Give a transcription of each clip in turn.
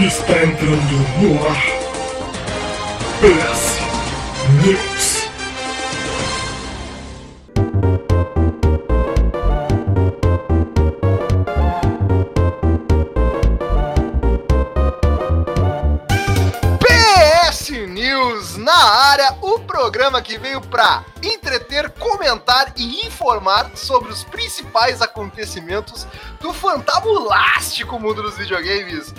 Está entrando no ar. PS News. PS News na área, o programa que veio pra entreter, comentar e informar sobre os principais acontecimentos do fantabulástico mundo dos videogames.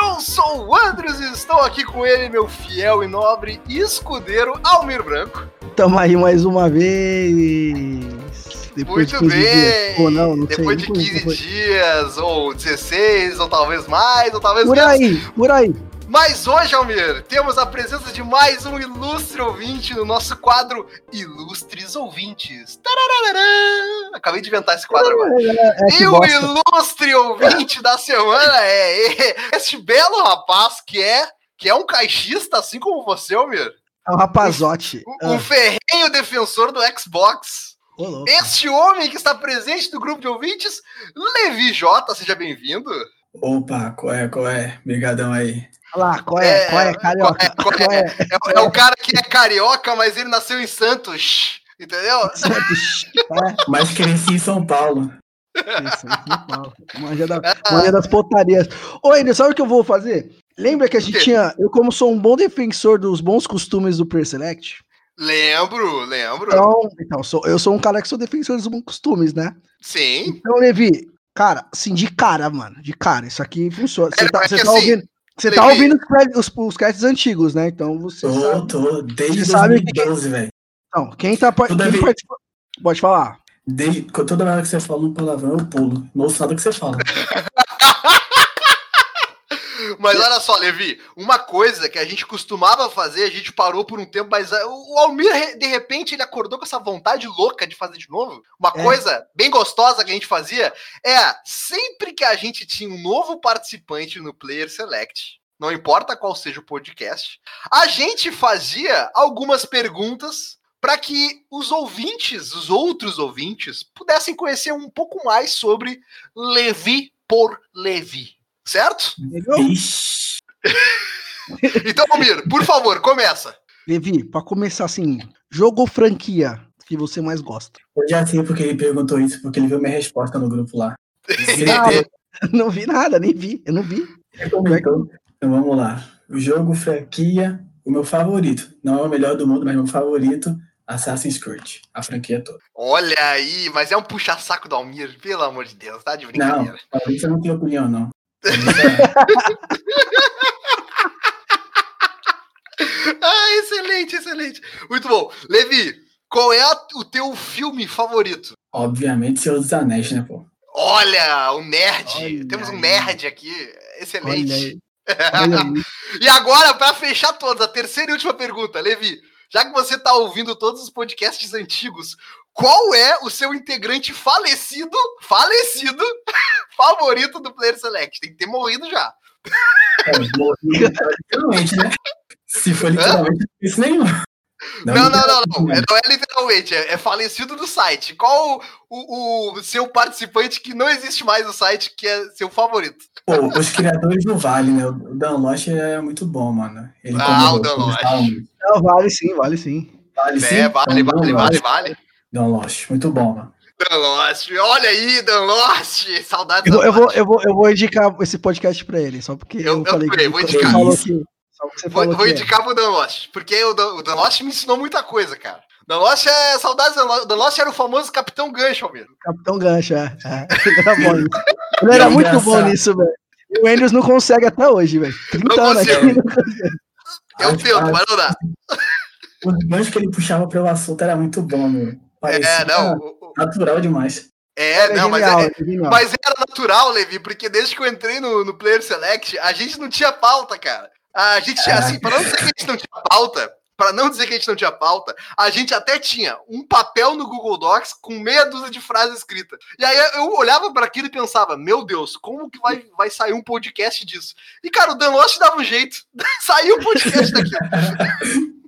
Eu sou o Andres e estou aqui com ele, meu fiel e nobre escudeiro Almir Branco. Tamo aí mais uma vez. Depois de Muito 15 bem! Ou não, não Depois sei. de Não 15 foi. dias, ou 16, ou talvez mais, ou talvez Por menos. aí, por aí. Mas hoje, Almir, temos a presença de mais um ilustre ouvinte no nosso quadro Ilustres Ouvintes. Acabei de inventar esse quadro agora. É, que E o bosta. ilustre ouvinte da semana é este belo rapaz que é que é um caixista, assim como você, Almir. É um rapazote. Um, um ferrenho defensor do Xbox. Ô. Este homem que está presente no grupo de ouvintes, Levi J, seja bem-vindo. Opa, qual é, qual é? Obrigadão aí. Olha lá, qual é? É, Qual é, carioca? qual é, Qual é? É, é o cara que é carioca, mas ele nasceu em Santos. Entendeu? É, Mas cresci em São Paulo. isso, São Paulo. Manja, da, manja das potarias. Ô, Ender, sabe o que eu vou fazer? Lembra que a gente tinha. Eu, como sou um bom defensor dos bons costumes do Player Select, Lembro, lembro. então, então sou, eu sou um cara que sou defensor dos bons costumes, né? Sim. Então, Levi, cara, assim, de cara, mano, de cara, isso aqui funciona. Você É, tá, é tá assim, ouvindo, você tá ouvindo os, os, os antigos, né? Então você Tô, sabe. tô, desde Você sabe que- 2012, velho. Então, quem tá quem vez- participa- Pode falar. Desde toda vez que você fala um palavrão, eu pulo. Não ouço nada que você fala. Mas olha só, Levi, uma coisa que a gente costumava fazer, a gente parou por um tempo, mas ah, o Almir, de repente, ele acordou com essa vontade louca de fazer de novo. Uma É. coisa bem gostosa que a gente fazia é sempre que a gente tinha um novo participante no Player Select, não importa qual seja o podcast, a gente fazia algumas perguntas para que os ouvintes, os outros ouvintes, pudessem conhecer um pouco mais sobre Levi por Levi. Certo? Então, Almir, por favor, começa. Levi, pra começar assim, jogo ou franquia que você mais gosta? Eu já sei porque ele perguntou isso, porque ele viu minha resposta no grupo lá. Ah, não vi nada, nem vi. Eu não vi. Então vamos lá. O jogo franquia, o meu favorito. Não é o melhor do mundo, mas meu favorito, Assassin's Creed. A franquia toda. Olha aí, mas é um puxa-saco do Almir, pelo amor de Deus, tá de Não, brincadeira. favorito eu não tenho opinião, não. Ah, excelente, excelente. Muito bom. Levi, qual é a- o teu filme favorito? Obviamente, Senhor dos Anéis, né, pô? Olha, o nerd. Olha Temos um nerd aqui. Olha Excelente. Olha aí. E agora, para fechar todas, a terceira e última pergunta, Levi. Já que você tá ouvindo todos os podcasts antigos, qual é o seu integrante falecido, falecido, favorito do Player Select? Tem que ter morrido já. É, literalmente, né? Se for literalmente, não fiz nenhum. Não, não, não, não. literalmente, É- Não é literalmente, é, é falecido do site. Qual o, o seu participante que não existe mais no site, que é seu favorito? Pô, os criadores do Vale, né? O Dan Lost é muito bom, mano. Ele Ah, o Dan. Não, vale sim, vale sim. Vale sim? É, vale, Então, vale, vale, Lost. vale. Dan Lost, muito bom, mano. Dan Lost, olha aí, Dan Lost, saudades Eu, eu, vou, Lost. eu, vou, eu vou indicar esse podcast pra ele, só porque Eu- eu, eu falei também, que vou você indicar. falou Isso. que. Só porque você Vou, falou vou que é. indicar pro Dan Lost, porque o Dan, o Dan Lost me ensinou muita coisa, cara. Dan Lost é saudades, Dan Lost, Dan Lost era o famoso Capitão Gancho, Almir. Capitão Gancho, é. é. Ele era bom nisso. Ele era É muito bom nisso, velho. E o Andrews não consegue até hoje, velho. 30 Não anos aqui. consigo. não consegue. Eu tento, mas não dá. O gancho que ele puxava pelo assunto era muito bom, meu. Parecia É, não. natural demais. É, Ele não, mas genial, é, ele é genial. Mas era natural, Levi, porque desde que eu entrei no, no Player Select, a gente não tinha pauta, cara. A gente tinha, assim, pra não dizer que a gente não tinha pauta, pra não dizer que a gente não tinha pauta, a gente até tinha um papel no Google Docs com meia dúzia de frases escritas. E aí eu olhava para aquilo e pensava, meu Deus, como que vai, vai sair um podcast disso? E, cara, o Dan Lost dava um jeito. Saiu um podcast daqui.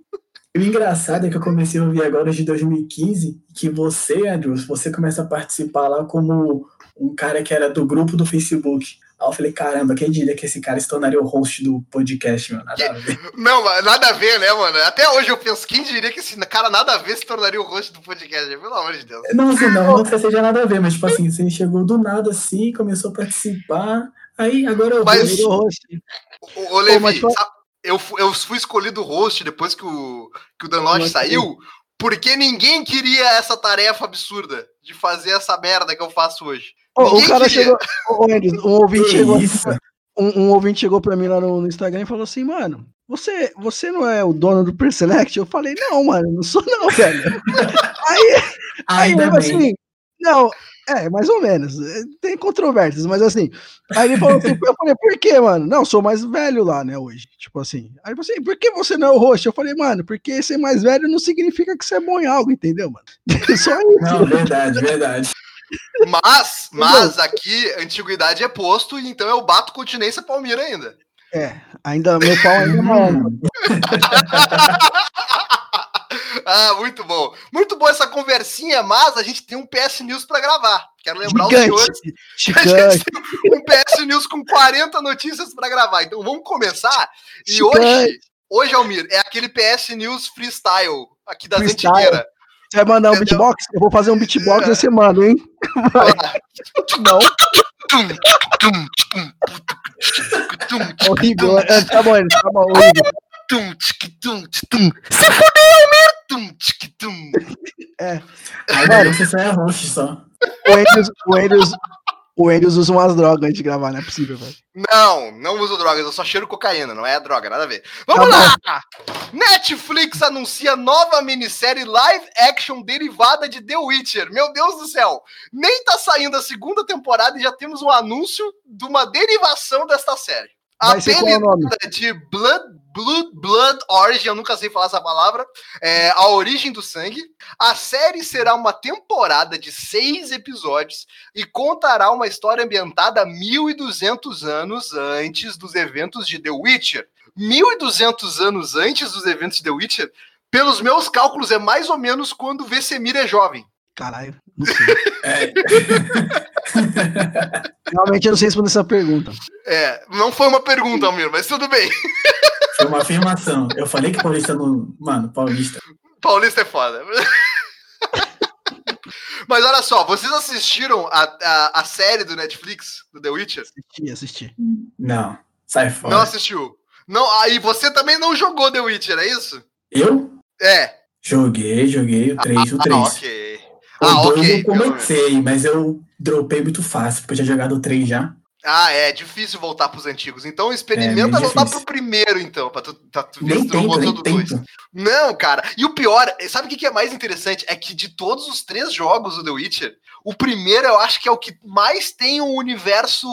E o engraçado é que eu comecei a ouvir agora de 2015 que você, Andrews, você começa a participar lá como um cara que era do grupo do Facebook. Aí eu falei, caramba, quem diria que esse cara se tornaria o host do podcast, meu? Nada a ver. Não, mas nada a ver, né, mano? Até hoje eu penso, quem diria que esse cara nada a ver se tornaria o host do podcast? Pelo amor de Deus. Não, assim, não, não que seja nada a ver, mas tipo assim, você chegou do nada assim, começou a participar. Aí agora eu Mas- Virou host. Ô, ô Levi, mas foi- sabe, eu, eu fui escolhido host depois que o, que o Dan Lodge saiu, porque ninguém queria essa tarefa absurda de fazer essa merda que eu faço hoje. Ô, o cara queria. chegou. Um ouvinte chegou. Um, um ouvinte chegou pra mim lá no, no Instagram e falou assim, mano, você, você não é o dono do Preselect? Eu falei, não, mano, não sou não, velho. aí, aí falou assim, não, é, mais ou menos. é, Tem controvérsias, mas assim. Aí ele falou assim, eu falei, por quê, mano? Não, sou mais velho lá, né, hoje. Tipo assim. Aí ele falou assim, por que você não é o host? Eu falei, mano, porque ser mais velho não significa que você é bom em algo, entendeu, mano? Só isso. Não, verdade, verdade. Mas, mas aqui, antiguidade é posto, e então eu bato continência Palmira ainda. É, ainda, meu pau ainda não. Ah, muito bom. Muito boa essa conversinha, mas a gente tem um PS News pra gravar. Quero lembrar os senhores Gigante, A gigante. gente tem um PS News com 40 notícias para gravar. Então vamos começar. E Gigante. hoje, hoje, Almir, é aquele PS News freestyle aqui Freestyle. antigueiras. Você vai mandar um Entendeu? beatbox? Eu vou fazer um beatbox e você manda, hein? Não, horrível. É, Tá bom, tá bom, horrível. Se fudeu, Almir! Tum, tum. Que você só é só. O Andrews, o Andrews, o Andrews usa umas drogas antes de gravar, não é possível, velho. Não, não uso drogas, eu só cheiro cocaína, não é droga, nada a ver. Vamos Tá lá! Netflix anuncia nova minissérie live action derivada de The Witcher. Meu Deus do céu! Nem tá saindo a segunda temporada e já temos um anúncio de uma derivação desta série. Vai ser qual o nome? de Blood, Blood, Blood Origin, eu nunca sei falar essa palavra, é, a origem do sangue. A série será uma temporada de seis episódios e contará uma história ambientada 1.200 anos antes dos eventos de The Witcher. 1.200 anos antes dos eventos de The Witcher, pelos meus cálculos, é mais ou menos quando o Vesemir é jovem. Caralho, não sei. É, Realmente eu não sei responder essa pergunta. É, não foi uma pergunta, Almir, mas tudo bem. foi uma afirmação. Eu falei que Paulista não. Mano, Paulista. Paulista é foda. Mas olha só, vocês assistiram a, a, a série do Netflix, do The Witcher? Assisti, assisti. Não, sai fora. Não assistiu? Não, aí você também não jogou The Witcher, é isso? Eu É. joguei, joguei o 3, o 3. Ah, ok. O Ah, 2 ok. eu comecei, mas eu dropei muito fácil, porque eu tinha jogado o 3 já. Ah, é difícil voltar pros antigos. Então experimenta É, meio voltar pro primeiro, então, pra tu, pra tu ver se tu não do dois. Não, cara. E o pior, sabe o que que é mais interessante? É que de todos os três jogos do The Witcher, o primeiro eu acho que é o que mais tem um universo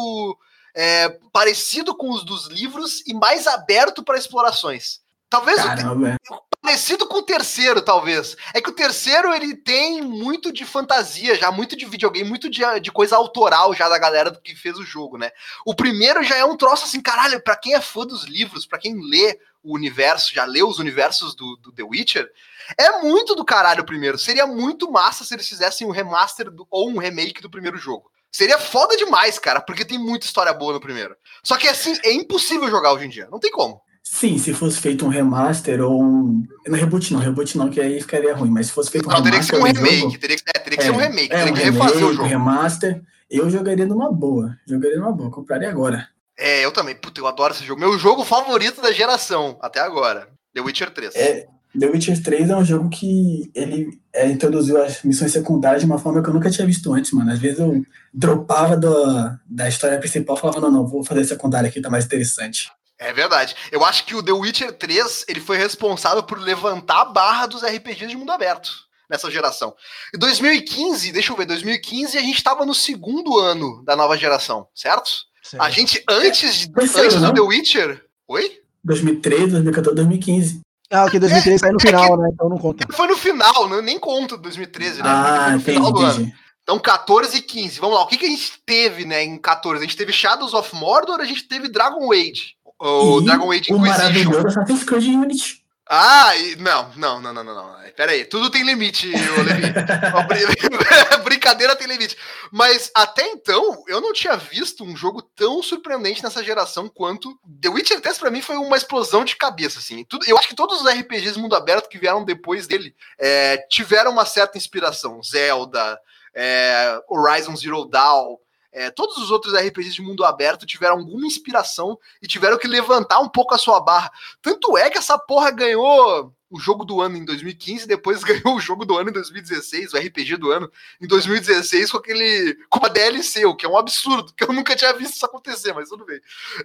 é, parecido com os dos livros e mais aberto para explorações. Talvez o Caramba, parecido com o terceiro, talvez. É que o terceiro ele tem muito de fantasia, já muito de videogame, muito de, de coisa autoral já da galera que fez o jogo, né? O primeiro já é um troço assim, caralho, pra quem é fã dos livros, pra quem lê o universo, já leu os universos do, do The Witcher, é muito do caralho o primeiro. Seria muito massa se eles fizessem um remaster do- ou um remake do primeiro jogo. Seria foda demais, cara, porque tem muita história boa no primeiro. Só que assim, é impossível jogar hoje em dia. Não tem como. Sim, se fosse feito um remaster ou um. Não, reboot não, reboot não, que aí ficaria ruim. Mas se fosse feito um Não, teria que ser um remaster remake. jogo, Teria que, é, teria que ser um remake. é, teria um que refazer o remake, jogo. um remaster, eu jogaria numa boa. Jogaria numa boa, compraria agora. É, eu também. Puta, eu adoro esse jogo. Meu jogo favorito da geração, até agora. The Witcher 3. É, The Witcher 3 é um jogo que ele é, introduziu as missões secundárias de uma forma que eu nunca tinha visto antes, mano. Às vezes eu dropava do, da história principal e falava, não, não, vou fazer secundária aqui, tá mais interessante. É verdade. Eu acho que o The Witcher 3 ele foi responsável por levantar a barra dos RPGs de mundo aberto nessa geração. Em 2015, deixa eu ver, 2015 a gente tava no segundo ano da nova geração, certo? Certo. A gente, antes, de- antes do não? The Witcher. Oi? 2013, 2014, 2015. Ah, ok, 2003 saiu no é que- final, né? Então não conta. Foi no final, não, nem conta 2013, né? Ah, Foi no entendi, final do ano. Então, 14 e 15. Vamos lá. O que, que a gente teve, né, em 14? A gente teve Shadows of Mordor, a gente teve Dragon Age. O E Dragon Age o Inquisition. maravilhoso Assassin's Creed Unity. Ah, e- não, não, não, não, não, não. Pera aí, tudo tem limite, Brincadeira tem limite. Mas até então, eu não tinha visto um jogo tão surpreendente nessa geração quanto The Witcher 3 pra mim foi uma explosão de cabeça, assim. Tudo, eu acho que todos os RPGs mundo aberto que vieram depois dele é, tiveram uma certa inspiração. Zelda, é, Horizon Zero Dawn, é, todos os outros RPGs de mundo aberto tiveram alguma inspiração e tiveram que levantar um pouco a sua barra. Tanto é que essa porra ganhou o jogo do ano em 2015, depois ganhou o jogo do ano em 2016, o RPG do ano em 2016 com aquele com a DLC, o que é um absurdo, que eu nunca tinha visto isso acontecer, mas tudo bem.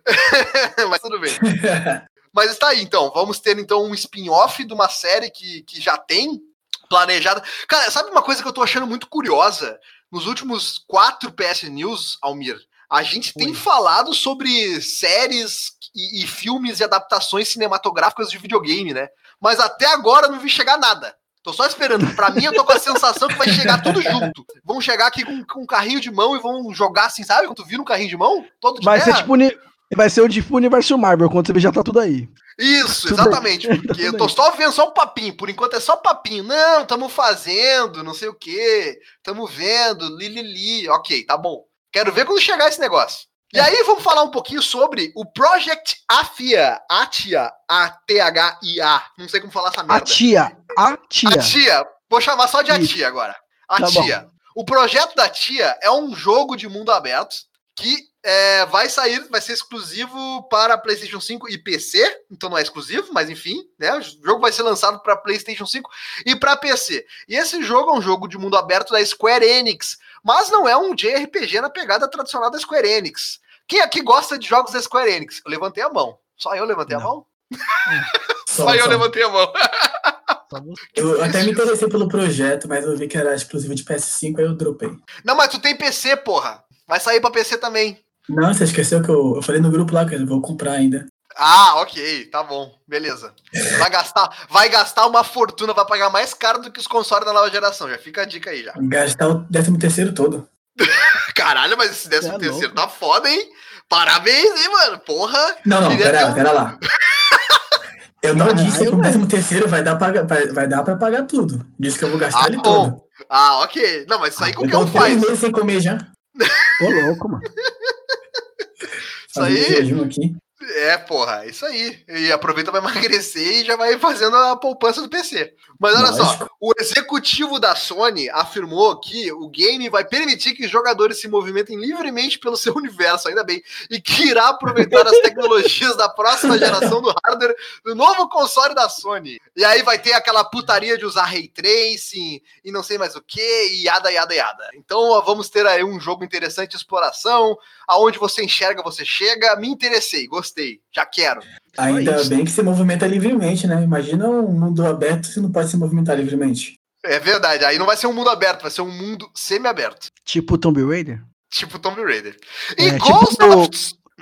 mas tudo bem. Mas está aí, então. Vamos ter então um spin-off de uma série que, que já tem planejada. Cara, sabe uma coisa que eu tô achando muito curiosa? Nos últimos quatro PS News, Almir, a gente tem falado sobre séries e, e filmes e adaptações cinematográficas de videogame, né? Mas até agora não vi chegar nada. Tô só esperando. Pra mim, eu tô com a sensação que vai chegar tudo junto. Vão chegar aqui com, com um carrinho de mão e vão jogar assim, sabe? Quando tu vira um carrinho de mão, todo de ser terra. tipo. Vai ser o tipo universo Marvel, quando você vê já tá tudo aí. Isso, exatamente. Porque eu tô só vendo só um papinho. Por enquanto é só papinho. Não, estamos fazendo, não sei o quê. Estamos vendo, li, li, li. Ok, tá bom. Quero ver quando chegar esse negócio. E aí vamos falar um pouquinho sobre o Project Athia. Atia, A-T-H-I-A. Não sei como falar essa merda. tia. A tia. A tia. Vou chamar só de a Isso. tia agora. A Tá. O projeto da tia é um jogo de mundo aberto que é, vai sair, vai ser exclusivo para PlayStation 5 e PC. Então não é exclusivo, mas enfim, né? O jogo vai ser lançado para PlayStation 5 e para PC. E esse jogo é um jogo de mundo aberto da Square Enix, mas não é um JRPG na pegada tradicional da Square Enix. Quem aqui gosta de jogos da Square Enix? Eu levantei a mão. Só eu levantei a Não. mão? Só- Só eu só. levantei a mão. Você. Eu até me interessei pelo projeto, mas eu vi que era exclusivo de PS5, aí eu dropei. Não, mas tu tem PC, porra. Vai sair para PC também. Não, você esqueceu que eu, eu falei no grupo lá que eu vou comprar ainda. Ah, ok, tá bom, beleza. Vai gastar, vai gastar uma fortuna, vai pagar mais caro do que os consoles da nova geração. Já fica a dica aí já. Gastar o 13 terceiro todo. Caralho, mas esse décimo Cê é terceiro tá foda, hein? Parabéns, hein, mano? Porra. Não, não, pera, um- pera lá. Eu não Caralho, disse que o velho. 13 terceiro vai dar, pra, vai, vai dar pra pagar tudo. Disse que eu vou gastar Ah, ele bom. todo. Ah, ok. Não, mas isso aí Eu qualquer tô um três faz. meses sem comer já. Ô, louco, mano. Isso aí, jejum aqui. É, porra, isso aí. E aproveita pra emagrecer e já vai fazendo a poupança do PC. Mas olha só, o executivo da Sony afirmou que o game vai permitir que os jogadores se movimentem livremente pelo seu universo, ainda bem, e que irá aproveitar as tecnologias da próxima geração do hardware do novo console da Sony. E aí vai ter aquela putaria de usar ray tracing e não sei mais o que, e yada, yada, yada. Então vamos ter aí um jogo interessante de exploração, aonde você enxerga, você chega. Me interessei, gostei, já quero. Ainda isso. bem que se movimenta livremente, né? Imagina um mundo aberto se não pode se movimentar livremente. É verdade, aí não vai ser um mundo aberto, vai ser um mundo semi-aberto. Tipo Tomb Raider? Tipo Tomb Raider. E É, Ghost tipo of...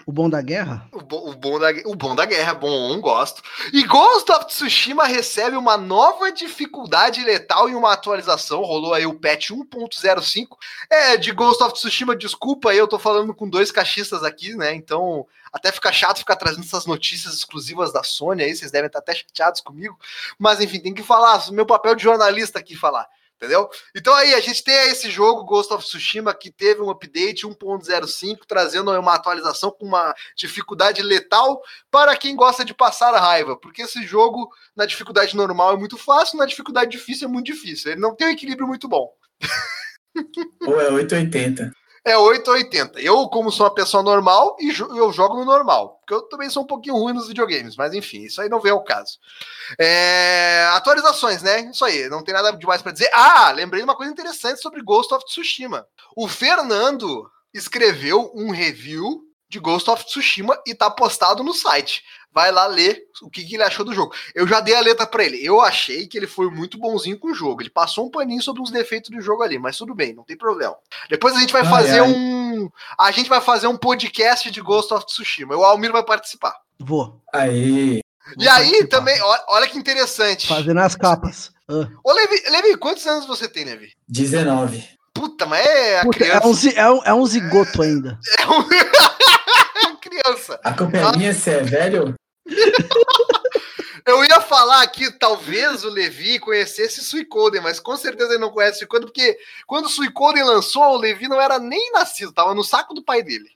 O bom da guerra? O, bo- o bom da, o bom da guerra, bom, gosto. E Ghost of Tsushima recebe uma nova dificuldade letal em uma atualização. Rolou aí o patch 1.05. É, de Ghost of Tsushima, desculpa aí, eu tô falando com dois cachistas aqui, né? Então, até fica chato ficar trazendo essas notícias exclusivas da Sony aí, vocês devem estar até chateados comigo. Mas enfim, tem que falar, meu papel de jornalista aqui falar. Entendeu? Então aí, a gente tem esse jogo, Ghost of Tsushima, que teve um update 1.05, trazendo uma atualização com uma dificuldade letal para quem gosta de passar a raiva. Porque esse jogo, na dificuldade normal, é muito fácil, na dificuldade difícil é muito difícil. Ele não tem um equilíbrio muito bom. Ou é 880. É 880. Eu, como sou uma pessoa normal, e eu jogo no normal. Porque eu também sou um pouquinho ruim nos videogames, mas enfim, isso aí não vem ao caso. É, Atualizações, né? Isso aí, não tem nada demais para dizer. Ah, lembrei de uma coisa interessante sobre Ghost of Tsushima. O Fernando escreveu um review de Ghost of Tsushima e tá postado no site. Vai lá ler o que, que ele achou do jogo. Eu já dei a letra para ele. Eu achei que ele foi muito bonzinho com o jogo. Ele passou um paninho sobre uns defeitos do jogo ali, mas tudo bem, não tem problema. Depois a gente vai Ai, fazer ai. um. A gente vai fazer um podcast de Ghost of Tsushima. O Almir vai participar. Vou. Aí. e aí participar. também, olha que interessante. Fazendo as capas. Ah. Ô, Levi, Levi, quantos anos você tem, Levi? 19. Puta, mas é a Puta, é, criança. um, zi- é, um, é um zigoto ainda. É um... criança. A culpa é minha se é velho? Eu ia falar aqui, talvez o Levi conhecesse Suicoden, mas com certeza ele não conhece Suicoden, porque quando o Suicoden lançou, o Levi não era nem nascido, tava no saco do pai dele.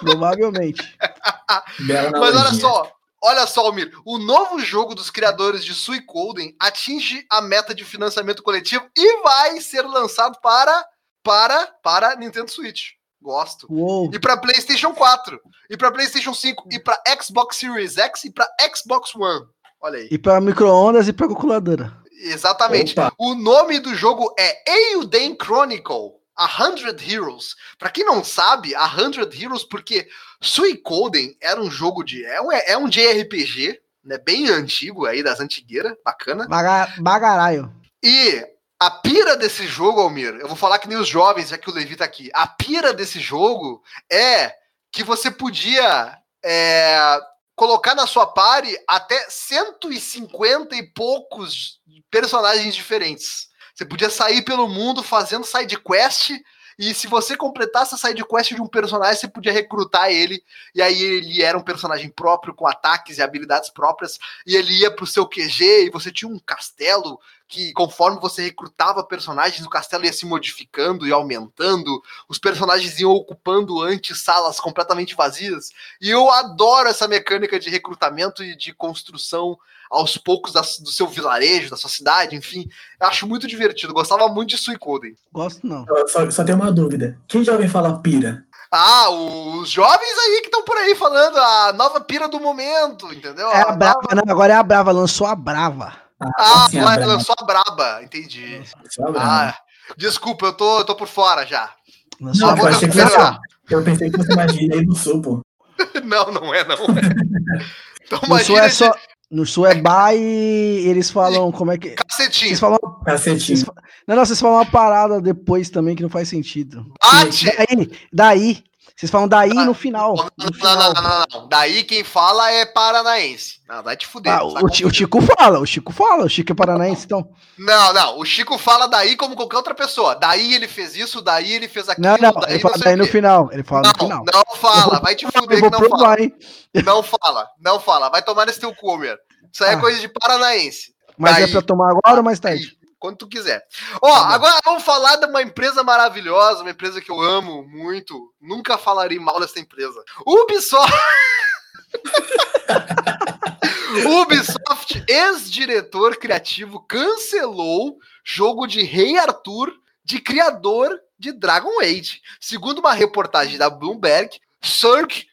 Provavelmente. Mas olha só, olha só, Almir, o novo jogo dos criadores de Suicoden atinge a meta de financiamento coletivo e vai ser lançado para para para Nintendo Switch. Gosto. Uou. E para PlayStation 4, e para PlayStation 5, e para Xbox Series X e para Xbox One. Olha aí. E pra micro-ondas e pra calculadora. Exatamente. Opa. O nome do jogo é Eiyuden Chronicle. A Hundred Heroes. Pra quem não sabe, a Hundred Heroes, porque Suicoden era um jogo de. É um, é um JRPG, né? Bem antigo aí, das antigueiras, bacana. Baga bagaraio. E a pira desse jogo, Almir, eu vou falar que nem os jovens, já que o Levi tá aqui. A pira desse jogo é que você podia é, colocar na sua party até 150 e poucos personagens diferentes. Você podia sair pelo mundo fazendo side quest e se você completasse a side quest de um personagem, você podia recrutar ele e aí ele era um personagem próprio com ataques e habilidades próprias e ele ia pro seu QG e você tinha um castelo que conforme você recrutava personagens, o castelo ia se modificando e aumentando, os personagens iam ocupando antes salas completamente vazias. E eu adoro essa mecânica de recrutamento e de construção aos poucos da- do seu vilarejo, da sua cidade, enfim. Eu acho muito divertido. Gostava muito de Suicoden. Gosto não. Só, só tem uma dúvida. Quem já ouviu falar pira? Ah, os jovens aí que estão por aí falando a nova pira do momento, entendeu? É a nova- Brava, não, agora é a Brava, lançou a Brava. Ah, sim, a ela Brava. lançou a braba, entendi. Só a Brava. Ah, desculpa, eu tô, eu tô por fora já. Lançou Não, a eu achei que fosse- Eu pensei que fosse magia aí do sul, pô. Não, não é, não. Então No sul é só. No sul é ba e eles falam como é que. cacetinho. Vocês falam. Cacetinho. Vocês, não, não, vocês falam uma parada depois também que não faz sentido. Bate! Daí, daí. Vocês falam daí no final. Não, No não, final. não, não, não. Daí quem fala é paranaense. Não, vai te fuder. Ah, tá o, o Chico fala, o Chico fala, o Chico é paranaense, então. Não, não. O Chico fala daí como qualquer outra pessoa. Daí ele fez isso, daí ele fez aquilo, Não, não, daí ele fala daí no final. Ele fala no Não, final. não fala. Vai te fuder que não fala. provar, hein? Não fala, não fala. Vai tomar nesse teu cu, Homer. Isso aí é Ah. coisa de paranaense. Mas Daí. é pra tomar agora ou mais tarde? Quando tu quiser. Ó, Tá agora vamos falar de uma empresa maravilhosa, uma empresa que eu amo muito. Nunca falarei mal dessa empresa. Ubisoft. Ubisoft, ex-diretor criativo, cancelou jogo de Rei Arthur de criador de Dragon Age. Segundo uma reportagem da Bloomberg, Cirque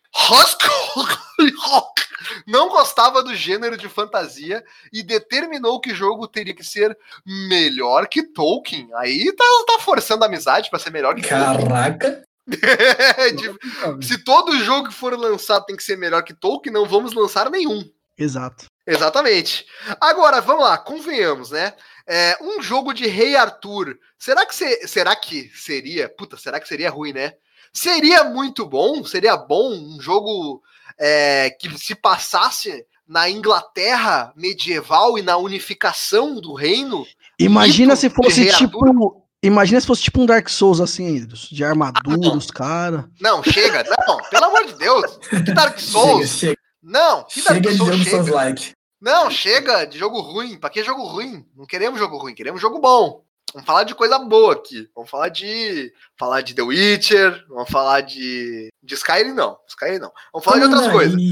não gostava do gênero de fantasia e determinou que o jogo teria que ser melhor que Tolkien. Aí tá, tá forçando a amizade pra ser melhor que Tolkien. Caraca. De- Se todo jogo que for lançado tem que ser melhor que Tolkien, não vamos lançar nenhum. Exato. Exatamente. Agora, vamos lá, convenhamos, né? É, um jogo de Rei Arthur. Será que, se- será que seria. Puta, será que seria ruim, né? Seria muito bom, seria bom um jogo é, que se passasse na Inglaterra medieval e na unificação do reino. Imagina se de fosse tipo. Imagina se fosse tipo um Dark Souls assim, de armadura, os caras. Não, chega, não, pelo amor de Deus. Que Dark Chega, Souls? chega, Não, que Dark chega de Souls jogo chega. Souls like. Não, chega de jogo ruim. Pra que jogo ruim? Não queremos jogo ruim, queremos jogo bom. Vamos falar de coisa boa aqui. Vamos falar de. Falar de The Witcher. Vamos falar de. De Skyrim, não. Skyrim não. Vamos falar de outras coisas.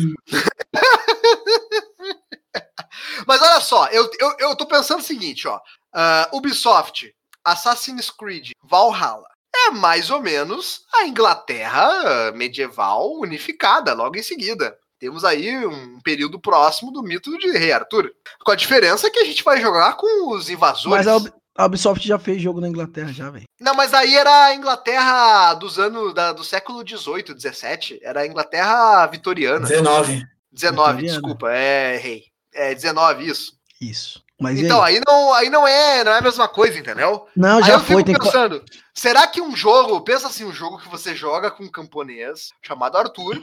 Mas olha só, eu, eu, eu tô pensando o seguinte, ó. Ah, Ubisoft, Assassin's Creed, Valhalla. É mais ou menos a Inglaterra medieval unificada, logo em seguida. Temos aí um período próximo do mito de Rei Arthur. Com a diferença que a gente vai jogar com os invasores. Mas a, a Ubisoft já fez jogo na Inglaterra, já, velho. Não, mas aí era a Inglaterra dos anos da- do século XVIII, XVII. Era a Inglaterra vitoriana. 19. 19, Vitoriana. desculpa, é rei. É 19, isso. Isso. Mas Então, aí? aí não, aí não é, não é a mesma coisa, entendeu? Não, aí já eu foi. fico Tem que... pensando, será que um jogo, pensa assim, um jogo que você joga com um camponês chamado Arthur,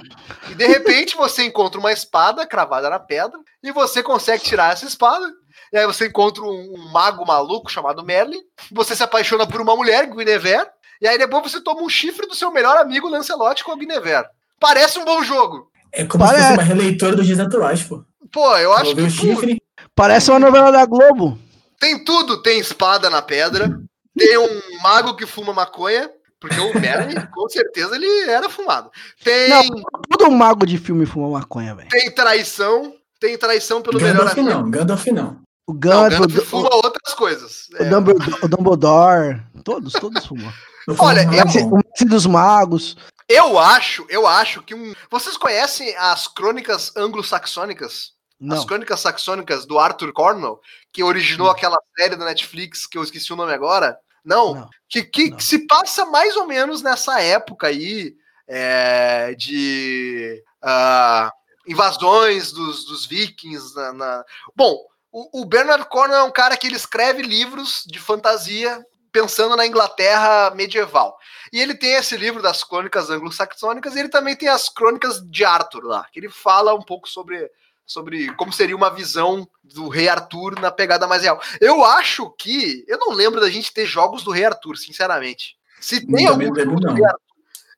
e de repente você encontra uma espada cravada na pedra, e você consegue tirar essa espada, e aí você encontra um, um mago maluco chamado Merlin, você se apaixona por uma mulher, Guinevere, e aí depois você toma um chifre do seu melhor amigo Lancelot com a Guinevere. Parece um bom jogo. É como se Parece. fosse uma releitura do Dias Naturais, pô. Pô, eu acho Vou que pô, chifre. Parece uma novela da Globo. tem tudo. Tem espada na pedra, tem um mago que fuma maconha, porque o Merlin, com certeza, ele era fumado. Tem, Não, todo mago de filme fuma maconha, velho. tem traição, tem traição pelo melhor Gandalf amigo. não, Gandalf não. O Não, Gandalf, Gandalf o, fuma outras coisas. o É, Dumbledore, o Dumbledore, todos, todos fumam. Não Olha, eu-. O Mestre dos Magos. Eu acho, eu acho que um. Vocês conhecem as crônicas anglo-saxônicas? As Não, crônicas saxônicas do Arthur Cornwell, que originou aquela série da Netflix, que eu esqueci o nome agora? Não, não. que, que Não. se passa mais ou menos nessa época aí é, de ah, invasões dos, dos vikings. Na, na- Bom, o, o Bernard Cornwell é um cara que ele escreve livros de fantasia pensando na Inglaterra medieval. E ele tem esse livro das crônicas anglo-saxônicas e ele também tem as crônicas de Arthur lá, que ele fala um pouco sobre, sobre como seria uma visão do rei Arthur na pegada mais real. Eu acho que. Eu não lembro da gente ter jogos do rei Arthur, sinceramente. Se tem Não, algum jogo do rei Arthur.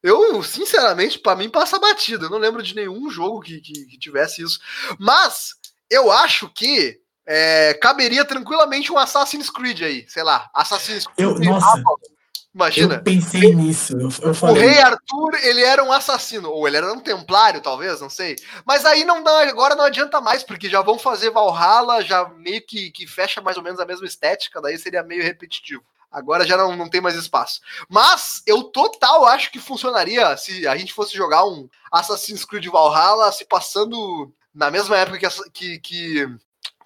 Eu, sinceramente, pra mim passa batido. Eu não lembro de nenhum jogo que, que, que tivesse isso. Mas eu acho que é, caberia tranquilamente um Assassin's Creed aí, sei lá. Assassin's Creed. Eu, nossa, Imagina. eu pensei nisso. Eu, eu O falei, rei Arthur, ele era um assassino, ou ele era um templário, talvez, não sei. Mas aí não dá, agora não adianta mais, porque já vão fazer Valhalla, já meio que, que fecha mais ou menos a mesma estética, daí seria meio repetitivo. Agora já não, não tem mais espaço. Mas eu total acho que funcionaria se a gente fosse jogar um Assassin's Creed Valhalla se passando na mesma época que, que, que,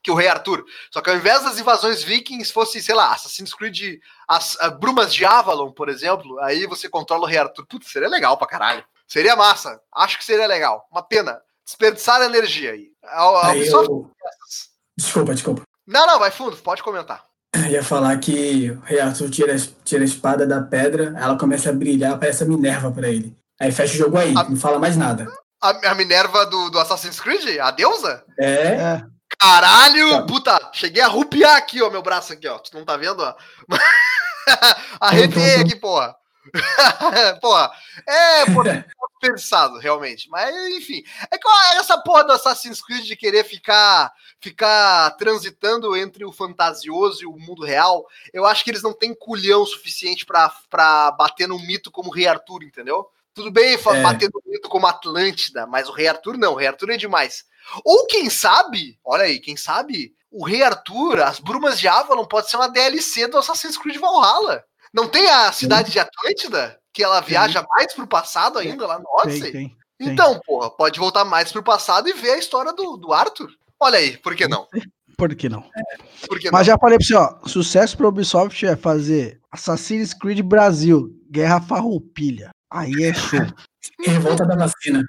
que o Rei Arthur. Só que ao invés das invasões vikings, fosse, sei lá, Assassin's Creed as, a Brumas de Avalon, por exemplo, aí você controla o Rei Arthur. Putz, seria legal pra caralho. Seria massa. Acho que seria legal. Uma pena. Desperdiçar energia aí. A- a aí Ubisoft- eu... Desculpa, desculpa. Não, não, vai fundo, pode comentar. Eu ia falar que o rei Arthur tira, tira a espada da pedra, ela começa a brilhar, parece a Minerva pra ele. Aí fecha o jogo aí, A- não fala mais nada. A, a Minerva do, do Assassin's Creed? A deusa? É, É. Caralho! Tá. Puta, cheguei a rupiar aqui, ó, meu braço aqui, ó. Tu não tá vendo, ó? Arrepiei aqui, porra. porra. É, pô, pensado, realmente. Mas, enfim. É que ó, essa porra do Assassin's Creed de querer ficar, ficar transitando entre o fantasioso e o mundo real, eu acho que eles não têm culhão suficiente pra, pra bater num mito como o Rei Arthur, entendeu? Tudo bem É. bater no mito como Atlântida, mas o Rei Arthur não. O Rei Arthur é demais. Ou quem sabe, olha aí, quem sabe, o Rei Arthur, as Brumas de Avalon, pode ser uma DLC do Assassin's Creed Valhalla. Não tem a cidade de Atlântida? Que ela viaja mais pro passado ainda lá no Tem, Odyssey? tem. Então, porra, pode voltar mais pro passado e ver a história do, do Arthur. Olha aí, por que não? Por que não? Por que Mas não? já falei pra você, ó. Sucesso pra Ubisoft é fazer Assassin's Creed Brasil, Guerra Farroupilha. Aí é show. revolta da vacina.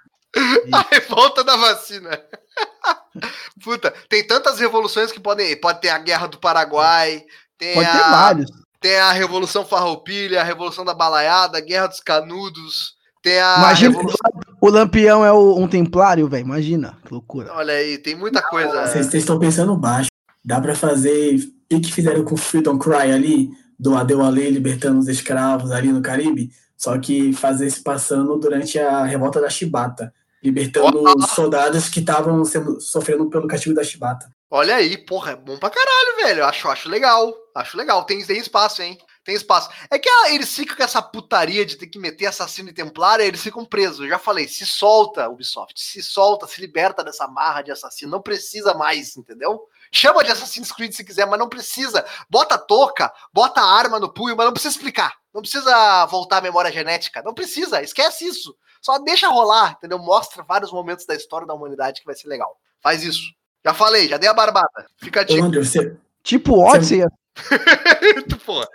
A revolta da vacina. Puta, tem tantas revoluções que podem. Pode ter a Guerra do Paraguai, tem, Pode ter a, vários. tem a Revolução Farroupilha, a Revolução da Balaiada, a Guerra dos Canudos, tem a. Imagina, Revolução... o Lampião é o- um templário, velho. Imagina, que loucura. Olha aí, tem muita coisa. Vocês vocês estão pensando baixo. Dá pra fazer o que fizeram com Freedom Cry ali, do Adeu Ale libertando os escravos ali no Caribe, só que fazer se passando durante a revolta da Chibata, libertando os soldados que estavam sofrendo pelo castigo da Chibata. Olha aí, porra, é bom pra caralho, velho. Acho, acho legal. Acho legal. Tem, tem espaço, hein? Tem espaço. É que ah, eles ficam com essa putaria de ter que meter assassino e templário, eles ficam presos. Eu já falei, se solta, Ubisoft. Se solta, se liberta dessa marra de assassino. Não precisa mais, entendeu? Chama de Assassin's Creed se quiser, mas não precisa. Bota a touca, bota a arma no punho, mas não precisa explicar. Não precisa voltar a memória genética. Não precisa, esquece isso. Só deixa rolar, entendeu? Mostra vários momentos da história da humanidade que vai ser legal. Faz isso. Já falei, já dei a barbada. Fica dica. Andrew, você... Tipo Odyssey, Porra.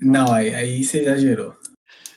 Não, aí, aí você exagerou.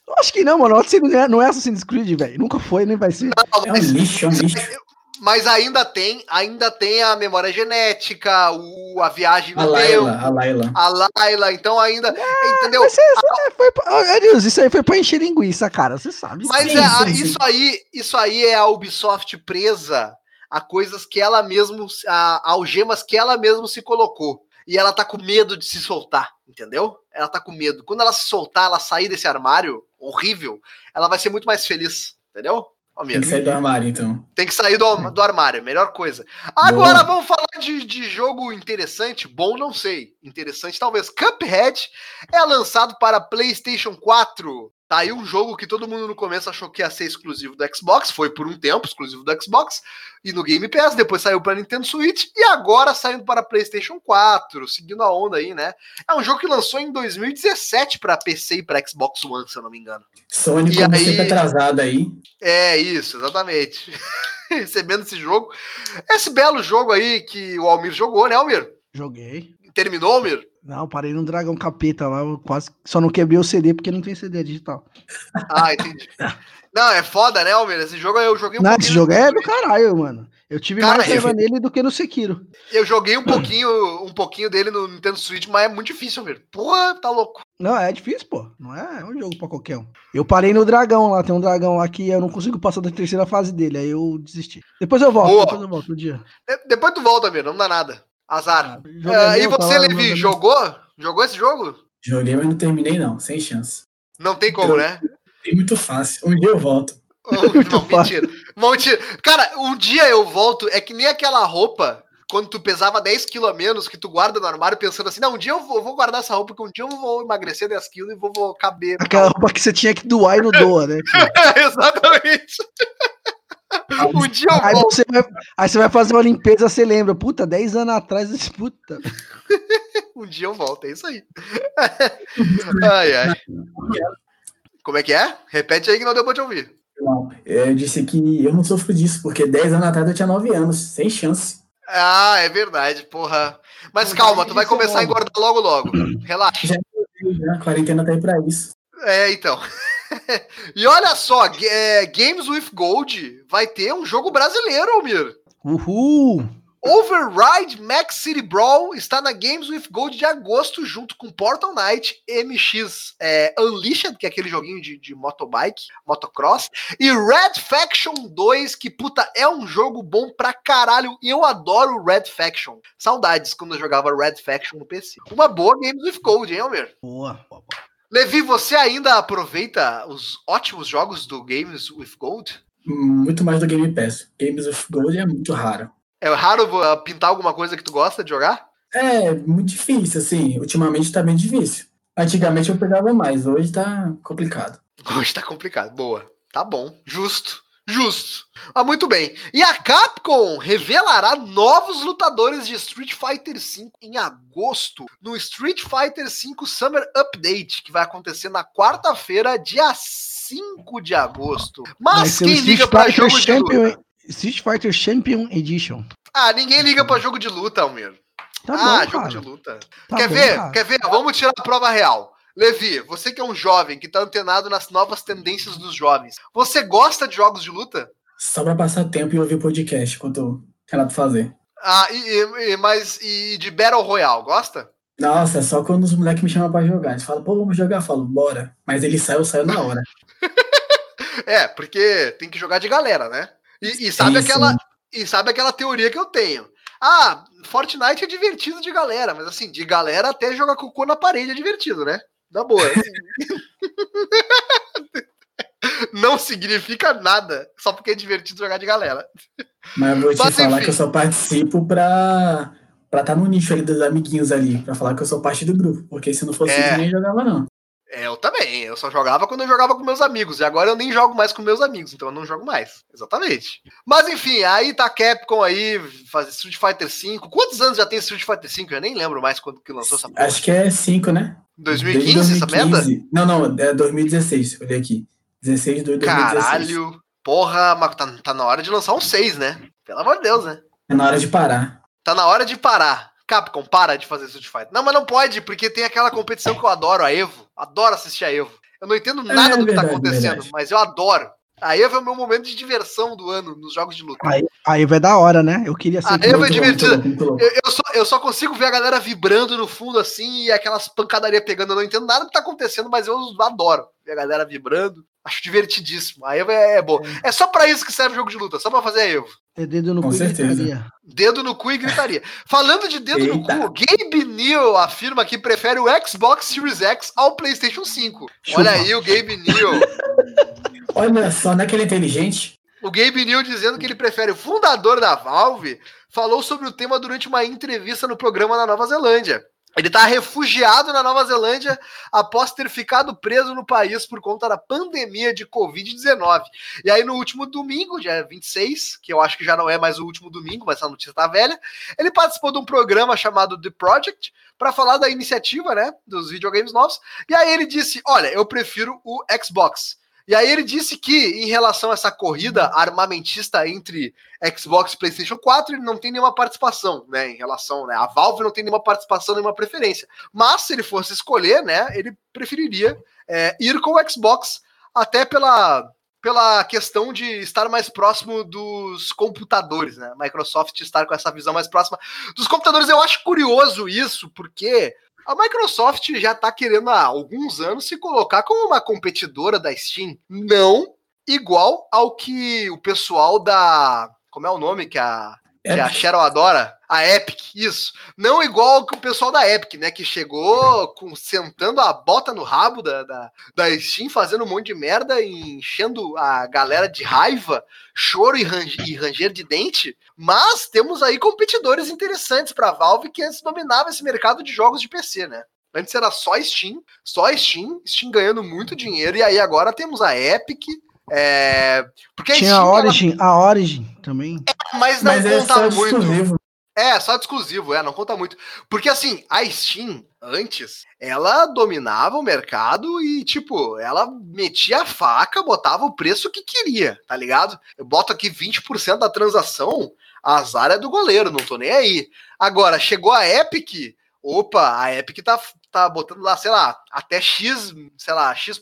eu acho que não, mano. Odyssey não é, não é Assassin's Creed, velho. Nunca foi, nem vai ser. Não, É um mas, lixo, é um lixo. mas ainda tem, ainda tem a memória genética, o, a viagem A Laila, tempo, a Laila. a Laila, então ainda, entendeu? Mas isso, isso aí foi pra, Deus, isso aí foi pra encher linguiça, cara. Você sabe. Mas Sim, é, a- sim, sim. isso aí, isso aí é a Ubisoft presa a coisas que ela mesmo, a, a algemas que ela mesmo se colocou. E ela tá com medo de se soltar, entendeu? Ela tá com medo. Quando ela se soltar, ela sair desse armário horrível, ela vai ser muito mais feliz, entendeu? Tem que sair do armário, então. Tem que sair do, do armário, melhor coisa. Agora vamos falar de, de jogo interessante, bom não sei, interessante talvez. Cuphead é lançado para PlayStation 4. Tá aí um jogo que todo mundo no começo achou que ia ser exclusivo do Xbox, foi por um tempo exclusivo do Xbox e no Game Pass, depois saiu para Nintendo Switch e agora saindo para PlayStation 4, seguindo a onda aí, né? É um jogo que lançou em 2017 para PC e para Xbox One, se eu não me engano. Sony, E como aí- sempre atrasada aí. É isso, exatamente. Recebendo esse jogo. Esse belo jogo aí que o Almir jogou, né, Almir? Joguei. Terminou, Almir? Não, parei no Dragão Capeta lá, eu quase só não quebrei o CD porque não tem CD digital. Ah, entendi. Não, é foda, né, Almir? Esse jogo eu joguei um não, pouquinho. esse jogo é do caralho, mano. Eu tive Cara, mais raiva eu- nele do que no Sekiro. Eu joguei um pouquinho, um pouquinho dele no Nintendo Switch, mas é muito difícil, Almir. Porra, tá louco. Não, é difícil, pô. Não é, é um jogo pra qualquer um. Eu parei no dragão lá, tem um dragão lá que eu não consigo passar da terceira fase dele, aí eu desisti. Depois eu volto, Boa. depois eu volto um dia. De- depois tu volta, Almir, não dá nada. Azar. Ah, é e você, Levi, jogou? Jogou esse jogo? Joguei, mas não terminei, não. Sem chance. Não tem como, né? É muito fácil. Um dia eu volto. Muito não, mentira. Mentira. Cara, um dia eu volto, é que nem aquela roupa, quando tu pesava 10 quilos a menos, que tu guarda no armário pensando assim, não, um dia eu vou, vou guardar essa roupa, porque um dia eu vou emagrecer 10 quilos e vou, vou caber. Aquela roupa que você tinha que doar e não doa, né? Exatamente. Um dia eu Aí volto. você, vai, aí você vai fazer uma limpeza, você lembra, puta, 10 anos atrás, puta. Um dia eu volto, é isso aí. ai, ai. Como é que é? Repete aí que não deu pra te ouvir. Não, eu disse que eu não sofro disso, porque 10 anos atrás eu tinha 9 anos. Sem chance. Ah, é verdade, porra. Mas Não calma, tu vai disso começar a engordar logo logo. Relaxa. Já A quarentena tá aí pra isso. É, então. e olha só, é, Games with Gold vai ter um jogo brasileiro, Almir. Uhul! Override Max City Brawl está na Games with Gold de agosto, junto com Portal Knight, MX é, Unleashed, que é aquele joguinho de, de motobike, motocross, e Red Faction 2, que puta, é um jogo bom pra caralho, e eu adoro Red Faction. Saudades quando eu jogava Red Faction no PC. Uma boa Games with Gold, hein, Almir? Boa. boa, boa. Levi, você ainda aproveita os ótimos jogos do Games with Gold? Muito mais do Game Pass. Games of Gold é muito raro. É raro pintar alguma coisa que tu gosta de jogar? É, muito difícil, assim. Ultimamente tá bem difícil. Antigamente eu pegava mais, hoje tá complicado. Hoje tá complicado. Boa. Tá bom. Justo. Justo. Ah, muito bem. E a Capcom revelará novos lutadores de Street Fighter V em agosto, no Street Fighter V Summer Update, que vai acontecer na quarta-feira, dia 5 de agosto. Mas quem liga Fighter jogo de luta? Champion, Street Fighter Champion Edition. Ah, ninguém liga pra jogo de luta, Almir. Tá ah, bom, jogo cara. de luta. Tá quer bom, ver? cara. Quer ver? Vamos tirar a prova real. Levi, você que é um jovem, que tá antenado nas novas tendências dos jovens, você gosta de jogos de luta? Só pra passar tempo e ouvir podcast enquanto Renato fazer. Ah, e, e- e- mas e de Battle Royale, gosta? Nossa, é só quando os moleques me chamam pra jogar. Eles falam, pô, vamos jogar. Eu falo, bora. Mas ele sai, eu saio na hora. É, porque tem que jogar de galera, né? E, e sabe aquela e sabe aquela teoria que eu tenho? Ah, Fortnite é divertido de galera, mas assim, de galera até jogar cocô na parede é divertido, né? Na boa. Não significa nada, só porque é divertido jogar de galera. Mas eu vou te Mas, falar enfim. que eu só participo pra pra estar no nicho ali dos amiguinhos ali. Pra falar que eu sou parte do grupo. Porque se não fosse É. isso, nem jogava, não. É, eu também. Eu só jogava quando eu jogava com meus amigos. E agora eu nem jogo mais com meus amigos, então eu não jogo mais. Exatamente. Mas enfim, aí tá a Capcom aí, faz Street Fighter V. Quantos anos já tem Street Fighter V? Eu nem lembro mais quando que lançou essa porra. Acho que é 5, né? 2015, Desde essa merda? 2015. Não, não, é 2016. Olhei aqui. 16 de 2016. Caralho. Porra, mas tá, tá na hora de lançar um 6, né? Pelo amor de Deus, né? É na hora de parar. Tá na hora de parar. Capcom, para de fazer Street Fighter. Não, mas não pode, porque tem aquela competição que eu adoro, a Evo. Adoro assistir a Evo. Eu não entendo nada É do que tá acontecendo, verdade. mas eu adoro. A Evo é o meu momento de diversão do ano nos jogos de luta. Aí, aí vai da hora, né? Eu queria ser. Muito louco, divertido. Eu, eu só, eu só consigo ver a galera vibrando no fundo assim e aquelas pancadarias pegando. Eu não entendo nada do que tá acontecendo, mas eu adoro ver a galera vibrando. Acho divertidíssimo. A Evo é, é boa. É só pra isso que serve o jogo de luta, só pra fazer a Evo. É dedo no Com cu e certeza. gritaria. Dedo no cu e gritaria. Falando de dedo no Eita. cu, Gabe Neal afirma que prefere o Xbox Series X ao PlayStation 5. Chupa. Olha aí o Gabe Neal. Olha só, não é que ele é inteligente? O Gabe New dizendo que ele prefere o fundador da Valve falou sobre o tema durante uma entrevista no programa na Nova Zelândia. Ele está refugiado na Nova Zelândia após ter ficado preso no país por conta da pandemia de Covid-19. E aí, no último domingo, dia 26, que eu acho que já não é mais o último domingo, mas a notícia está velha, ele participou de um programa chamado The Project para falar da iniciativa né, dos videogames novos. E aí ele disse: Olha, eu prefiro o Xbox. E aí ele disse que, em relação a essa corrida armamentista entre Xbox e PlayStation 4, ele não tem nenhuma participação, né? Em relação, né? A Valve não tem nenhuma participação, nenhuma preferência. Mas se ele fosse escolher, né? Ele preferiria é, ir com o Xbox, até pela pela questão de estar mais próximo dos computadores, né? Microsoft estar com essa visão mais próxima dos computadores. Eu acho curioso isso, porque a Microsoft já está querendo há alguns anos se colocar como uma competidora da Steam, não igual ao que o pessoal da. Como é o nome que a, que a Cheryl adora? A Epic, isso. Não igual que o pessoal da Epic, né? Que chegou com, sentando a bota no rabo da, da, da Steam, fazendo um monte de merda e enchendo a galera de raiva, choro e, ranger, e ranger de dente. Mas temos aí competidores interessantes para a Valve que antes dominava esse mercado de jogos de PC, né? Antes era só Steam, só Steam, Steam ganhando muito dinheiro, e aí agora temos a Epic. É... Porque Tinha a, Origin, ela... a Origin também. É, mas não mas conta muito. Exclusivo. É, só de exclusivo, é, não conta muito. Porque assim, a Steam, antes, ela dominava o mercado e, tipo, ela metia a faca, botava o preço que queria, tá ligado? Eu boto aqui 20% da transação, a azar é do goleiro, não tô nem aí. Agora, chegou a Epic, opa, a Epic tá, tá botando lá, sei lá, até X, sei lá, X, uh,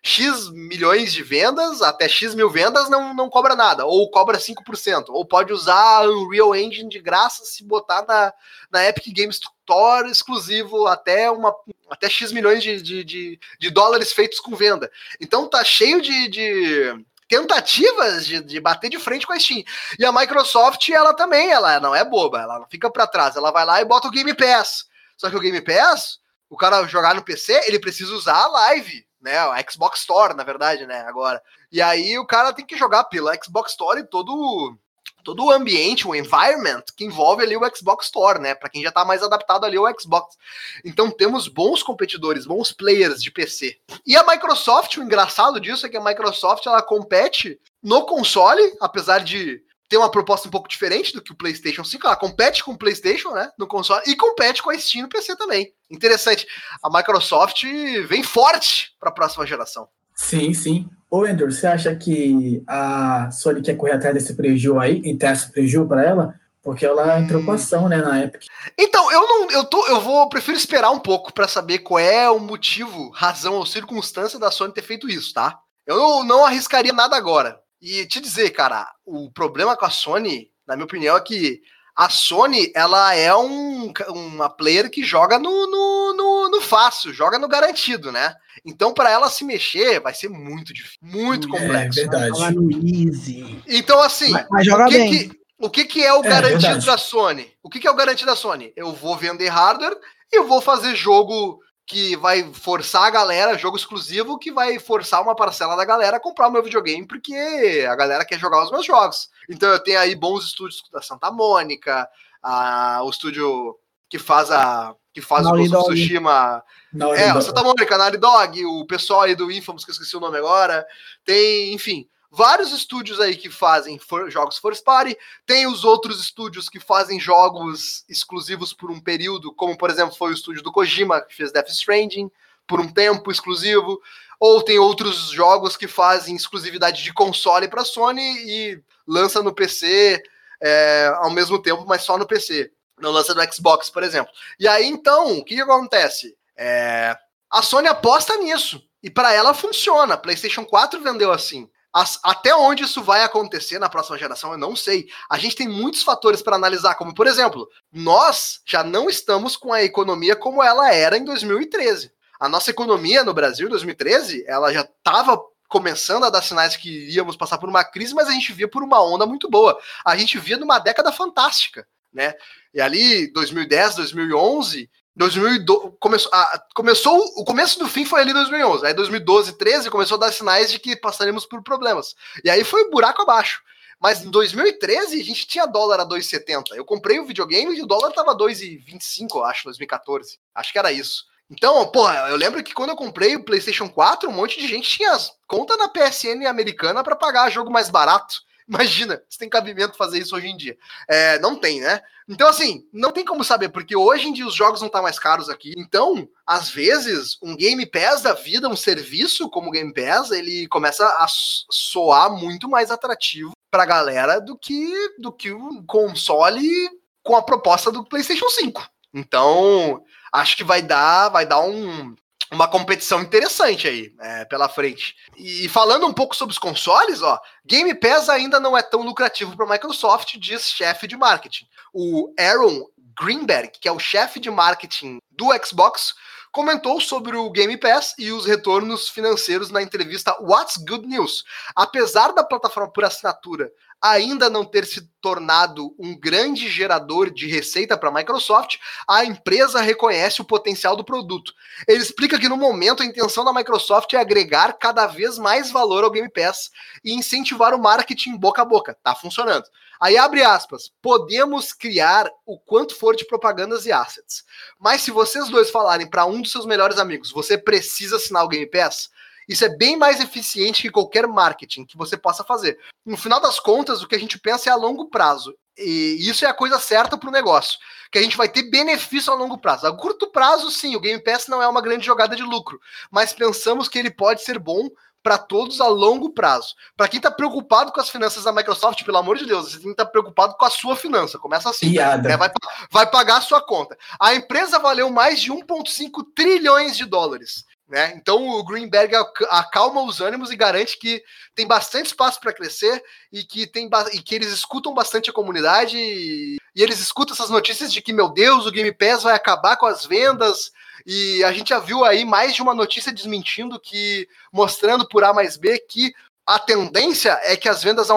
X milhões de vendas, até X mil vendas não, não cobra nada, ou cobra 5%, ou pode usar Unreal Engine de graça se botar na, na Epic Games Store exclusivo até, uma, até X milhões de, de, de, de dólares feitos com venda. Então tá cheio de, de tentativas de, de, bater de frente com a Steam. E a Microsoft, ela também, ela não é boba, ela não fica para trás, ela vai lá e bota o Game Pass. Só que o Game Pass, o cara jogar no PC, ele precisa usar a live, né? A Xbox Store, na verdade, né? Agora. E aí o cara tem que jogar pela Xbox Store e todo todo o ambiente, o environment que envolve ali o Xbox Store, né? Para quem já está mais adaptado ali ao Xbox. Então temos bons competidores, bons players de PC. E a Microsoft, o engraçado disso é que a Microsoft ela compete no console, apesar de tem uma proposta um pouco diferente do que o PlayStation 5. Ela compete com o PlayStation, né, no console e compete com a Steam no PC também. Interessante. A Microsoft vem forte para a próxima geração. Sim, sim. Ô, Andrew, você acha que a Sony quer correr atrás desse prejuízo aí, e ter esse prejuízo para ela? Porque ela entrou com ação, né, na Epic. Então, eu não, eu tô, eu vou, prefiro esperar um pouco para saber qual é o motivo, razão ou circunstância da Sony ter feito isso, tá? Eu não, não arriscaria nada agora. E te dizer, cara, o problema com a Sony, na minha opinião, é que a Sony, ela é um, uma player que joga no, no, no, no fácil, joga no garantido, né? Então, para ela se mexer, vai ser muito difícil, muito é, complexo. É verdade. no easy. Então, assim, mas, mas joga o, que. Que, o que, que é o é, garantido verdade. da Sony? O que, que é o garantido da Sony? Eu vou vender hardware e eu vou fazer jogo que vai forçar a galera, jogo exclusivo, que vai forçar uma parcela da galera a comprar o meu videogame, porque a galera quer jogar os meus jogos. Então eu tenho aí bons estúdios da Santa Mônica, a, o estúdio que faz a. que faz Naughty o Ghost of Tsushima. Naughty é, Dog. Santa Mônica, Naughty Dog, o pessoal aí do Infamous, que eu esqueci o nome agora. Tem, enfim, vários estúdios aí que fazem for, jogos first party, tem os outros estúdios que fazem jogos exclusivos por um período, como por exemplo foi o estúdio do Kojima, que fez Death Stranding, por um tempo exclusivo, ou tem outros jogos que fazem exclusividade de console para Sony e lança no PC é, ao mesmo tempo, mas só no PC. Não lança no Xbox, por exemplo. E aí então, o que, que acontece? É, a Sony aposta nisso. E para ela funciona. PlayStation 4 vendeu assim. As, até onde isso vai acontecer na próxima geração, eu não sei. A gente tem muitos fatores para analisar, como, por exemplo, nós já não estamos com a economia como ela era em 2013. A nossa economia no Brasil, em 2013, ela já estava começando a dar sinais que iríamos passar por uma crise, mas a gente via por uma onda muito boa. A gente via numa década fantástica, né? E ali, 2010, 2011, 2012, começou, ah, começou, o começo do fim foi ali em 2011. Aí 2012, 13 começou a dar sinais de que passaríamos por problemas. E aí foi buraco abaixo. Mas em 2013 a gente tinha dólar a 2,70. Eu comprei o videogame e o dólar tava 2,25, eu acho, 2014. Acho que era isso. Então, porra, eu lembro que quando eu comprei o PlayStation 4, um monte de gente tinha conta na PSN americana para pagar jogo mais barato. Imagina, se tem cabimento fazer isso hoje em dia. É, não tem, né? Então, assim, não tem como saber, porque hoje em dia os jogos não estão tá mais caros aqui. Então, às vezes, um Game Pass da vida, um serviço como o Game Pass, ele começa a soar muito mais atrativo pra galera do que, do que um console com a proposta do PlayStation 5. Então, acho que vai dar, vai dar um, uma competição interessante aí é, pela frente. E falando um pouco sobre os consoles, ó, Game Pass ainda não é tão lucrativo para a Microsoft, diz chefe de marketing. O Aaron Greenberg, que é o chefe de marketing do Xbox, comentou sobre o Game Pass e os retornos financeiros na entrevista What's Good News. Apesar da plataforma por assinatura ainda não ter se tornado um grande gerador de receita para a Microsoft, a empresa reconhece o potencial do produto. Ele explica que no momento a intenção da Microsoft é agregar cada vez mais valor ao Game Pass e incentivar o marketing boca a boca. Tá funcionando. Aí abre aspas, podemos criar o quanto for de propagandas e assets. Mas se vocês dois falarem para um dos seus melhores amigos, você precisa assinar o Game Pass, isso é bem mais eficiente que qualquer marketing que você possa fazer. No final das contas, o que a gente pensa é a longo prazo. E isso é a coisa certa para o negócio. Que a gente vai ter benefício a longo prazo. A curto prazo, sim, o Game Pass não é uma grande jogada de lucro. Mas pensamos que ele pode ser bom para todos a longo prazo. Para quem está preocupado com as finanças da Microsoft, pelo amor de Deus, você tem que estar tá preocupado com a sua finança. Começa assim. Né? Vai, vai pagar a sua conta. A empresa valeu mais de 1,5 trilhões de dólares. Né? Então o Greenberg acalma os ânimos e garante que tem bastante espaço para crescer e que, tem e que eles escutam bastante a comunidade e, e eles escutam essas notícias de que, meu Deus, o Game Pass vai acabar com as vendas. E a gente já viu aí mais de uma notícia desmentindo que, mostrando por A mais B que a tendência é que as vendas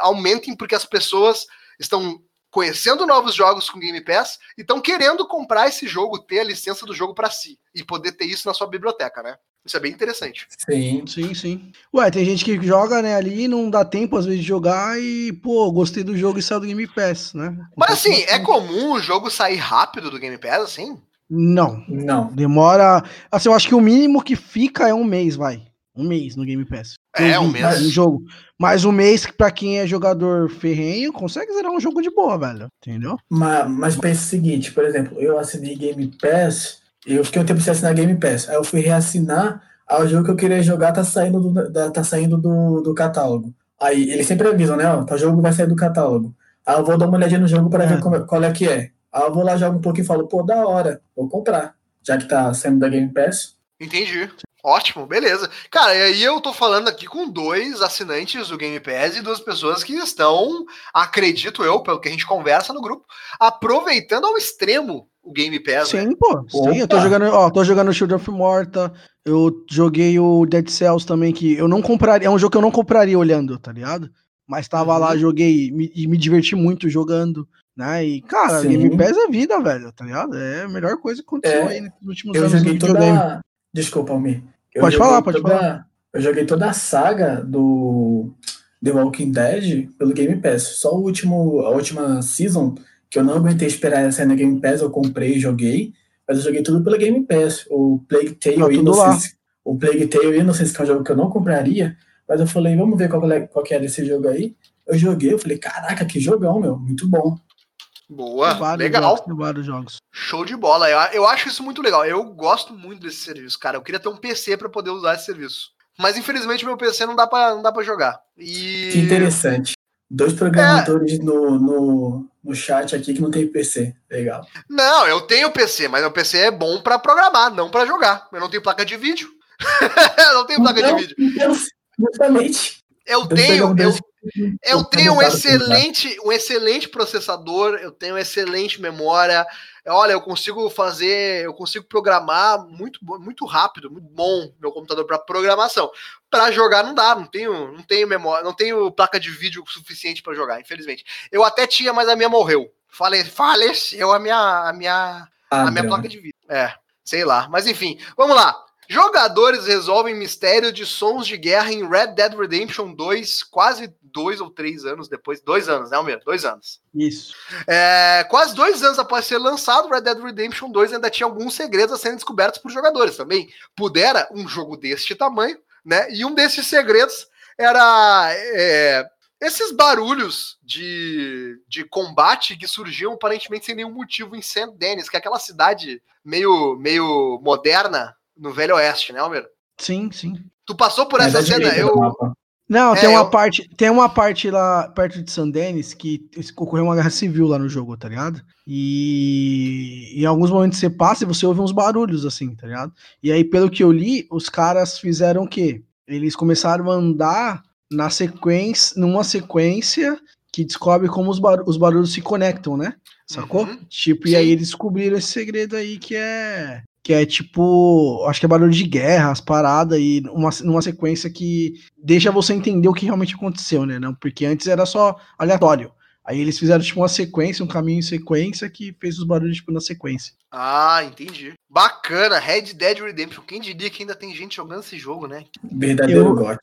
aumentem porque as pessoas estão conhecendo novos jogos com Game Pass e estão querendo comprar esse jogo, ter a licença do jogo para si e poder ter isso na sua biblioteca, né? Isso é bem interessante. Sim. Sim, sim. Ué, tem gente que joga, né, ali não dá tempo às vezes de jogar e, pô, gostei do jogo e saiu do Game Pass, né? Mas assim, é comum o jogo sair rápido do Game Pass, assim? Não. Não. Demora. Assim, eu acho que o mínimo que fica é um mês, vai. Um mês no Game Pass. É, um mês. Um jogo. Mas um mês, pra quem é jogador ferrenho, consegue zerar um jogo de boa, velho. Entendeu? Mas, mas pensa o seguinte, por exemplo, eu assinei Game Pass, eu fiquei um tempo sem assinar Game Pass. Aí eu fui reassinar, aí o jogo que eu queria jogar tá saindo do, tá saindo do, do catálogo. Aí eles sempre avisam, né? Ó, tá jogo vai sair do catálogo. Aí eu vou dar uma olhadinha no jogo para é. ver como, qual é que é. Aí eu vou lá, jogo um pouquinho e falo, pô, da hora, vou comprar. Já que tá saindo da Game Pass. Entendi. Ótimo, beleza. Cara, e aí eu tô falando aqui com dois assinantes do Game Pass e duas pessoas que estão, acredito eu, pelo que a gente conversa no grupo, aproveitando ao extremo o Game Pass. Sim, né? pô. Sim, eu tô jogando, ó, tô jogando Shield of Morta, eu joguei o Dead Cells também, que eu não compraria, é um jogo que eu não compraria olhando, tá ligado? Mas tava uhum. lá, joguei e me, me diverti muito jogando. Né? E, cara, Sim. Game Pass é vida, velho, tá ligado? É a melhor coisa que aconteceu é, aí nos últimos eu anos. Joguei toda, Desculpa, Almir. pode falar, pode toda, falar. Eu joguei toda a saga do The Walking Dead pelo Game Pass. Só o último, a última season, que eu não aguentei esperar sair na Game Pass, eu comprei e joguei. Mas eu joguei tudo pelo Game Pass. O Plague Tale tá Innocence. O Plague Tale Innocence, que é um jogo que eu não compraria. Mas eu falei, vamos ver qual, é, qual que era esse jogo aí. Eu joguei, eu falei, caraca, que jogão, meu. Muito bom. Boa, legal. Jogos, vários jogos. Show de bola. Eu, eu acho isso muito legal. Eu gosto muito desse serviço, cara. Eu queria ter um PC para poder usar esse serviço. Mas infelizmente meu PC não dá para não dá para jogar. E que interessante. Dois programadores é... no, no, no chat aqui que não tem PC. Legal. Não, eu tenho PC, mas meu PC é bom para programar, não para jogar. Eu não tenho placa de vídeo. eu não tenho placa então, de vídeo. Então, justamente. Eu tenho, eu, eu tenho um excelente, um excelente processador, eu tenho excelente memória. Olha, eu consigo fazer, eu consigo programar muito, muito rápido, muito bom meu computador para programação. Para jogar não dá, não tenho, não tenho memória, não tenho placa de vídeo suficiente para jogar, infelizmente. Eu até tinha, mas a minha morreu. Fale, faleceu a minha, a minha A minha placa de vídeo. É, sei lá. Mas enfim, vamos lá. Jogadores resolvem mistério de sons de guerra em Red Dead Redemption 2, quase dois ou três anos depois. Dois anos, né, Almir? Dois anos. Isso. É, quase dois anos após ser lançado, Red Dead Redemption 2 ainda tinha alguns segredos a serem descobertos por jogadores também. Pudera um jogo deste tamanho, né? E um desses segredos era é, esses barulhos de, de combate que surgiam aparentemente sem nenhum motivo em St. Denis, que é aquela cidade meio, meio moderna no Velho Oeste, né, Almir? Sim, sim. Tu passou por É essa cena? Eu. Não, É, tem uma eu- parte, tem uma parte lá perto de San Denis que ocorreu uma guerra civil lá no jogo, tá ligado? E em alguns momentos você passa e você ouve uns barulhos assim, tá ligado? E aí, pelo que eu li, os caras fizeram o quê? Eles começaram a andar na sequência, numa sequência que descobre como os, bar- os barulhos se conectam, né? Sacou? Uhum. Tipo, Sim. e aí eles descobriram esse segredo aí que é que é tipo, acho que é barulho de guerra, as paradas, e uma, numa sequência que deixa você entender o que realmente aconteceu, né? Não, porque antes era só aleatório. Aí eles fizeram tipo uma sequência, um caminho em sequência que fez os barulhos tipo na sequência. Ah, entendi. Bacana, Red Dead Redemption. Quem diria que ainda tem gente jogando esse jogo, né? Verdadeiro Eu- gote.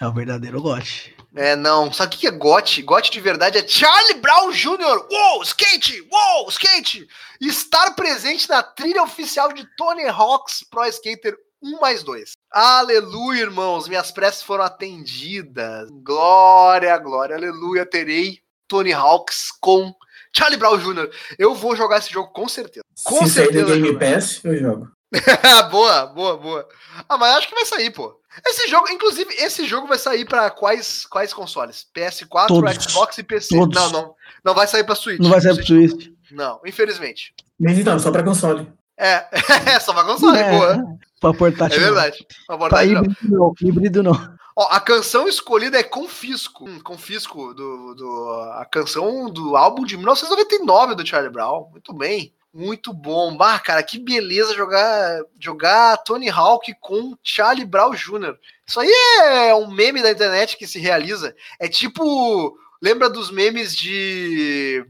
É o verdadeiro gote. É, não. Sabe o que é GOT? GOT de verdade é Charlie Brown Jr. Uou, skate! Uou, skate! Estar presente na trilha oficial de Tony Hawk's Pro Skater 1 mais 2. Aleluia, irmãos. Minhas preces foram atendidas. Glória, glória, aleluia. Terei Tony Hawk's com Charlie Brown Jr. Eu vou jogar esse jogo com certeza. Com Se sair do certeza. Game. Pass, eu jogo. boa, boa, boa. Ah, mas acho que vai sair, pô. Esse jogo, inclusive, esse jogo vai sair pra quais, quais consoles? PS4, Todos. Xbox e PC. Todos. Não, não. Não vai sair pra Switch. Não vai ser pro Switch Twist. Não, infelizmente. Mas então, só pra console. É, é só pra console, É, boa. Pra portátil. É verdade. Pra Pra abordagem, não. híbrido não. Híbrido não. Ó, a canção escolhida é Confisco. Hum, Confisco, do, do, a canção do álbum de 1999 do Charlie Brown. Muito bem. Muito bom. Bah, cara, que beleza jogar, jogar Tony Hawk com Charlie Brown Jr. Isso aí é um meme da internet que se realiza. É tipo. Lembra dos memes de.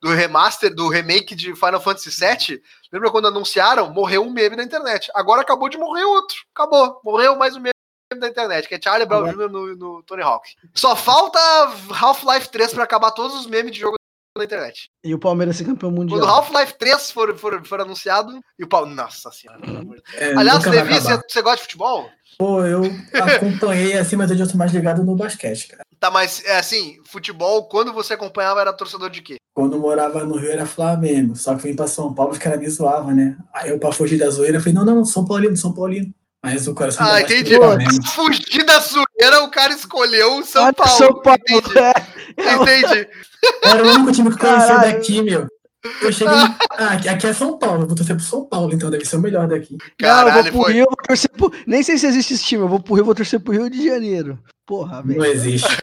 Do remaster, do remake de Final Fantasy VII? Lembra quando anunciaram? Morreu um meme na internet. Agora acabou de morrer outro. Acabou. Morreu mais um meme da internet, que é Charlie Brown Jr. No, no Tony Hawk. Só falta Half-Life 3 pra acabar todos os memes de jogo na internet. E o Palmeiras ser campeão mundial. Quando Half-Life 3 for, for, for anunciado, e o pau. Nossa senhora, pelo amor de Deus. É, Aliás, Levi, você, você gosta de futebol? Pô, eu acompanhei assim, mas hoje eu tô mais ligado no basquete, cara. Tá, mas é assim, futebol, quando você acompanhava, era torcedor de quê? Quando eu morava no Rio era Flamengo, só que vim pra São Paulo, os caras me zoavam, né? Aí eu, pra fugir da zoeira, falei, não, não, São Paulino, São Paulino. Mas o coração Ah, entendi. é Flamengo. Fugir da zoeira, o cara escolheu o São Olha, Paulo. São Paulo. Entendi. É, Entendi. Era o único time que eu conhecia Caralho. daqui, meu. Eu cheguei. Ah, aqui, aqui é São Paulo, eu vou torcer pro São Paulo, então deve ser o melhor daqui. Não, eu Caralho, vou pro foi. Rio, eu vou torcer pro... Nem sei se existe esse time, eu vou pro Rio, eu vou torcer pro Rio de Janeiro. Porra, velho. Não existe.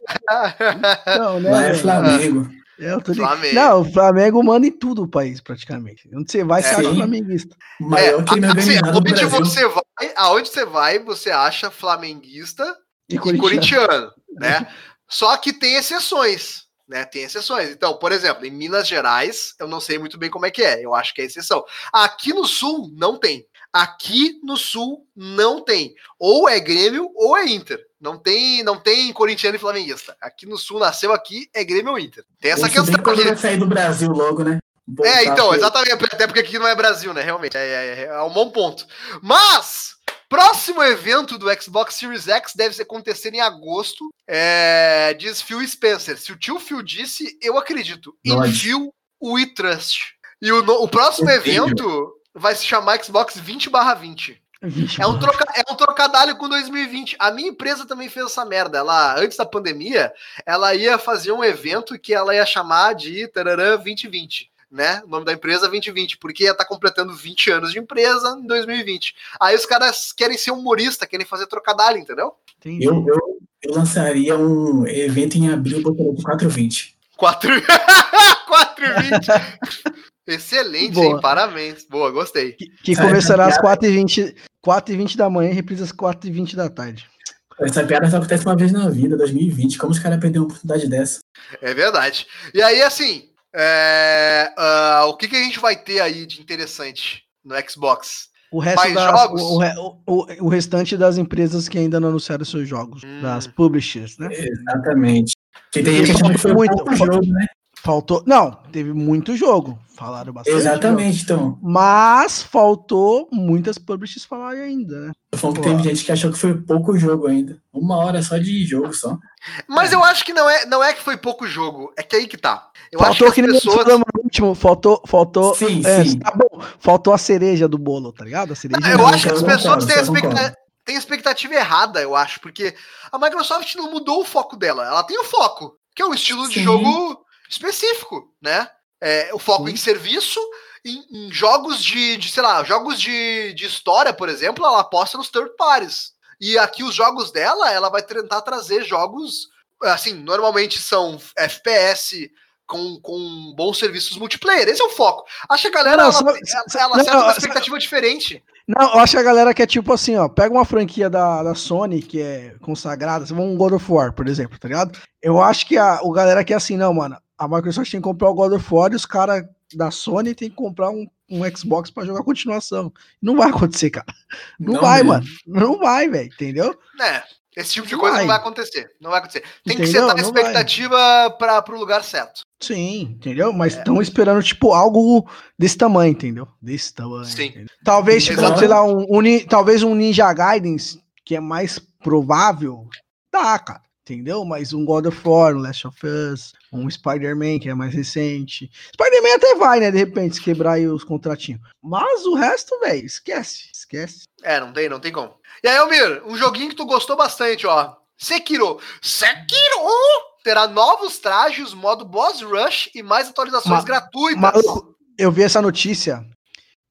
Não, né? Lá é? Flamengo. É, eu tô. Flamengo. Não, o Flamengo manda em tudo o país, praticamente. Onde você vai, você É. acha Sim. flamenguista. O maior time assim, aonde você vai, aonde você vai, você acha flamenguista E e corintiano. corintiano, né? Só que tem exceções, né? Tem exceções. Então, por exemplo, em Minas Gerais, eu não sei muito bem como é que é. Eu acho que é exceção. Aqui no Sul não tem. Aqui no Sul não tem. Ou é Grêmio ou é Inter. Não tem, não tem corintiano e flamenguista. Aqui no Sul nasceu aqui é Grêmio ou Inter. Tem essa Isso questão quando vai sair do Brasil logo, né? Voltar É, então, exatamente. Até porque aqui não é Brasil, né? Realmente. É, é- é um bom ponto. Mas, próximo evento do Xbox Series X deve acontecer em agosto. É, diz Phil Spencer. Se o tio Phil disse, eu acredito. Em Lógico. Phil We Trust. E o, no- o próximo evento vai se chamar Xbox 20/20. É um, troca, é um trocadilho com 2020. A minha empresa também fez essa merda. Ela, antes da pandemia, ela ia fazer um evento que ela ia chamar de Tararã 2020. Né? O nome da empresa 2020, porque ia estar completando 20 anos de empresa em 2020. Aí os caras querem ser humorista, querem fazer trocadilho, entendeu? Entendi. Eu, eu, eu lançaria um evento em abril, botaria de 420. 4 420. Excelente, Boa. hein? Parabéns. Boa, gostei. Que, que começará às essa 4h20, 4h20 da manhã e reprisa às 4h20 da tarde. Essa piada só acontece uma vez na vida, 2020. Como os caras perderam uma oportunidade dessa? É verdade. E aí, assim, É, ah, o que, que a gente vai ter aí de interessante no Xbox? O resto Mais das, jogos? o, o o- o- restante das empresas que ainda não anunciaram seus jogos, Hum. das publishers, né? Exatamente. Que tem gente que foi muito, pouco jogo, né? Faltou. Não, teve muito jogo. Falaram bastante. jogo. Exatamente, então. Mas faltou muitas publishers falarem ainda, né? Falando que teve gente que achou que foi pouco jogo ainda. Uma hora só de jogo só. Mas eu acho que não é, não é que foi pouco jogo, é que aí que tá. Eu acho faltou que que nós pessoas. falamos no último, faltou, faltou. Sim, é, sim. Tá bom, faltou a cereja do bolo, tá ligado? A cereja. Eu Não, acho que eu as pessoas têm a eu concordo. expecta- têm a expectativa errada, eu acho, porque a Microsoft não mudou o foco dela. Ela tem o foco, que é um estilo de Sim. jogo específico, né? É, o foco Sim. em serviço, em, em jogos de, de, sei lá, jogos de, de história, por exemplo, ela aposta nos third parties. E aqui os jogos dela, ela vai tentar trazer jogos, assim, normalmente são FPS com, com bons serviços multiplayer. Esse é o foco. Acho que a galera, Não, ela, só- ela, só- ela não, acerta uma só- expectativa diferente. Não, eu acho que a galera que é tipo assim, ó, pega uma franquia da, da Sony que é consagrada, você vai um God of War, por exemplo, tá ligado? Eu acho que a, o galera que é assim, não, mano, a Microsoft tem que comprar o God of War e os caras da Sony tem que comprar um, um Xbox pra jogar a continuação. Não vai acontecer, cara. Não, Não vai, mesmo. mano. Não vai, velho, entendeu? né? Esse tipo de coisa não vai. vai acontecer. Não vai acontecer. Tem que Entendeu? setar a vai. expectativa para pro lugar certo. Sim, entendeu? Mas estão esperando, tipo, algo desse tamanho, entendeu? Desse tamanho. Sim. entendeu? Talvez, tipo, sei lá, um, um talvez um Ninja Gaiden, que é mais provável, tá, cara. Entendeu? Mas um God of War, um Last of Us, um Spider-Man, que é mais recente. Spider-Man até vai, né? De repente, se quebrar aí os contratinhos. Mas o resto, velho, esquece. Esquece. É, não tem, não tem como. E aí, Almir, um joguinho que tu gostou bastante, ó. Sekiro. Sekiro terá novos trajes, modo boss rush e mais atualizações Ma- gratuitas. Maluco, eu vi essa notícia.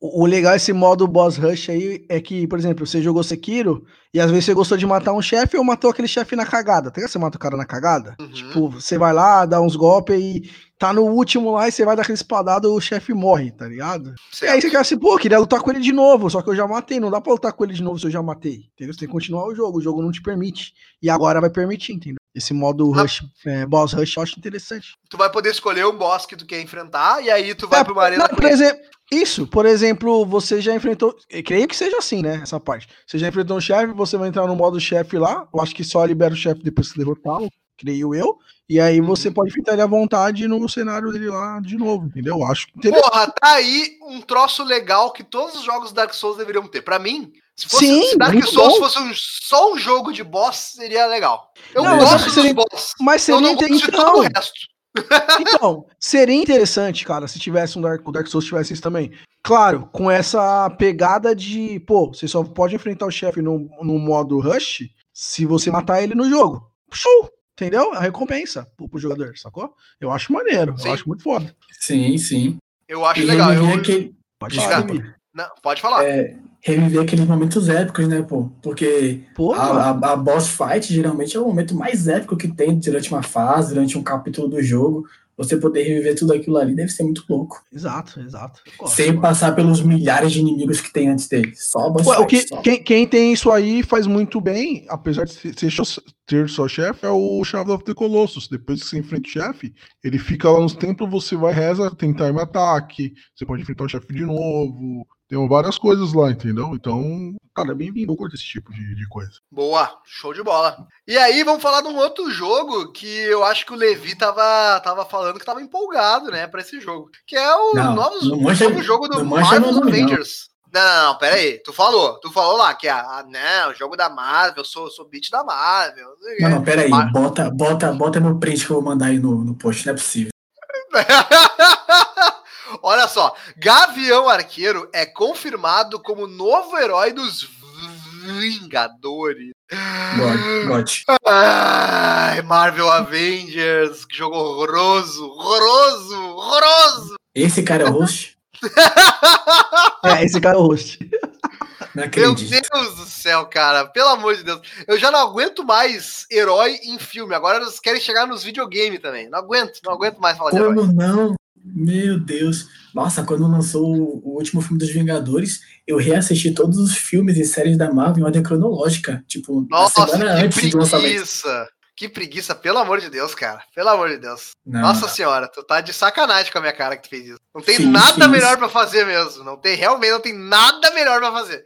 O, legal desse modo boss rush aí é que, por exemplo, você jogou Sekiro e às vezes você gostou de matar um chefe ou matou aquele chefe na cagada. Tá? Você mata o cara na cagada? Uhum. Tipo, você vai lá, dá uns golpes e tá no último lá e você vai dar aquele espadado o chefe morre, tá ligado? E Certo. aí você quer assim, pô, eu queria lutar com ele de novo, só que eu já matei. Não dá pra lutar com ele de novo se eu já matei. Entendeu? Você tem que continuar o jogo, o jogo não te permite. E agora vai permitir, entendeu? Esse modo Ah. rush, é, boss rush, eu acho interessante. Tu vai poder escolher um boss que tu quer enfrentar e aí tu vai É, pra uma arena não, por exemplo, isso, por exemplo, você já enfrentou. Creio que seja assim, né? Essa parte. Você já enfrentou um chefe, você vai entrar no modo chefe lá. Eu acho que só libera o chefe depois que você derrotá-lo, creio eu. E aí você Uhum. pode enfrentar ele à vontade no cenário dele lá de novo, entendeu? Eu acho interessante. Porra, tá aí um troço legal que todos os jogos Dark Souls deveriam ter. Pra mim, se, fosse, Sim, se Dark muito Souls bom. fosse um- só um jogo de boss, seria legal. Eu Não, mas gosto dos seria- boss. Mas Eu seria não gosto inte- de todo o então, resto. então, seria interessante, cara, se tivesse um Dark, o Dark Souls tivesse isso também. Claro, com essa pegada de, pô, você só pode enfrentar o chefe no, no modo rush se você matar ele no jogo. Show! Entendeu? A recompensa pro, pro jogador, sacou? Eu acho maneiro, Sim. eu acho muito foda. Sim, sim. Eu acho E legal. Eu... aquele- Pode Desculpa. Não, pode falar. é, reviver aqueles momentos épicos, né, pô? Porque Pô, mano. a, a, a boss fight geralmente é o momento mais épico que tem durante uma fase, durante um capítulo do jogo. Você poder reviver tudo aquilo ali deve ser muito louco. Exato, exato. Gosto, Sem gosto. passar pelos milhares de inimigos que tem antes dele. Só a boss Ué, o fight. que, só. quem, quem tem isso aí faz muito bem, apesar de ser, ser só- ter só chefe, é o Shadow of the Colossus. Depois que você enfrenta o chefe, ele fica lá nos templos, você vai reza, tem time ataque, você pode enfrentar o chefe de novo. Tem várias coisas lá, entendeu? Então, cara, é bem-vindo. Eu curto esse tipo de, de coisa. Boa, show de bola. E aí, vamos falar de um outro jogo que eu acho que o Levi tava, tava falando que tava empolgado, né, pra esse jogo. Que é o Não, novos, não mancha- novo jogo do Marvel. Avengers. Não, não, não, pera aí. Tu falou, tu falou lá que, ah, não, o jogo da Marvel, eu sou, sou beat da Marvel. não. Não, pera aí. Bota, bota, bota meu print que eu vou mandar aí no, no post. Não é possível. Olha só, Gavião Arqueiro é confirmado como novo herói dos Vingadores. God, God. Ai, Marvel Avengers, que jogo horroroso, horroroso, horroroso. Esse cara é o host? É, esse cara é o host. Não Meu. Deus do céu, cara, pelo amor de Deus. Eu já não aguento mais herói em filme. Agora eles querem chegar nos videogames também. Não aguento, não aguento mais falar de herói. Como não? Meu Deus. Nossa, quando lançou o, último filme dos Vingadores, eu reassisti todos os filmes e séries da Marvel em ordem cronológica. Tipo, Nossa, semana que antes do lançamento. preguiça. Que preguiça, pelo amor de Deus, cara. Pelo amor de Deus. Não, Nossa senhora, tu tá de sacanagem com a minha cara que tu fez isso. Não tem Sim, nada sim. melhor pra fazer mesmo. Não tem, realmente não tem nada melhor pra fazer.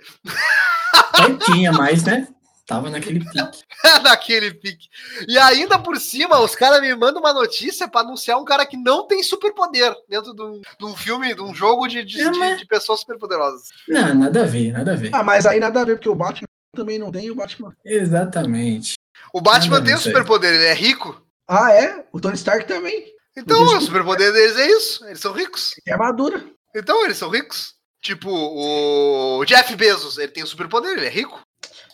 Tinha, mas, né? Tava naquele pique. Naquele pique. E ainda por cima, os caras me mandam uma notícia pra anunciar um cara que não tem superpoder dentro de um, de um filme, de um jogo de, de, É, mas- de pessoas superpoderosas. Não, nada a ver, nada a ver. Ah, mas aí nada a ver, porque o Batman também não tem e o Batman. Exatamente. O Batman Nada tem aí. superpoder, ele é rico. Ah, é? O Tony Stark também. Então, o superpoder deles é isso. Eles são ricos. Tem armadura. Então, eles são ricos. Tipo, o Jeff Bezos, ele tem um superpoder, ele é rico.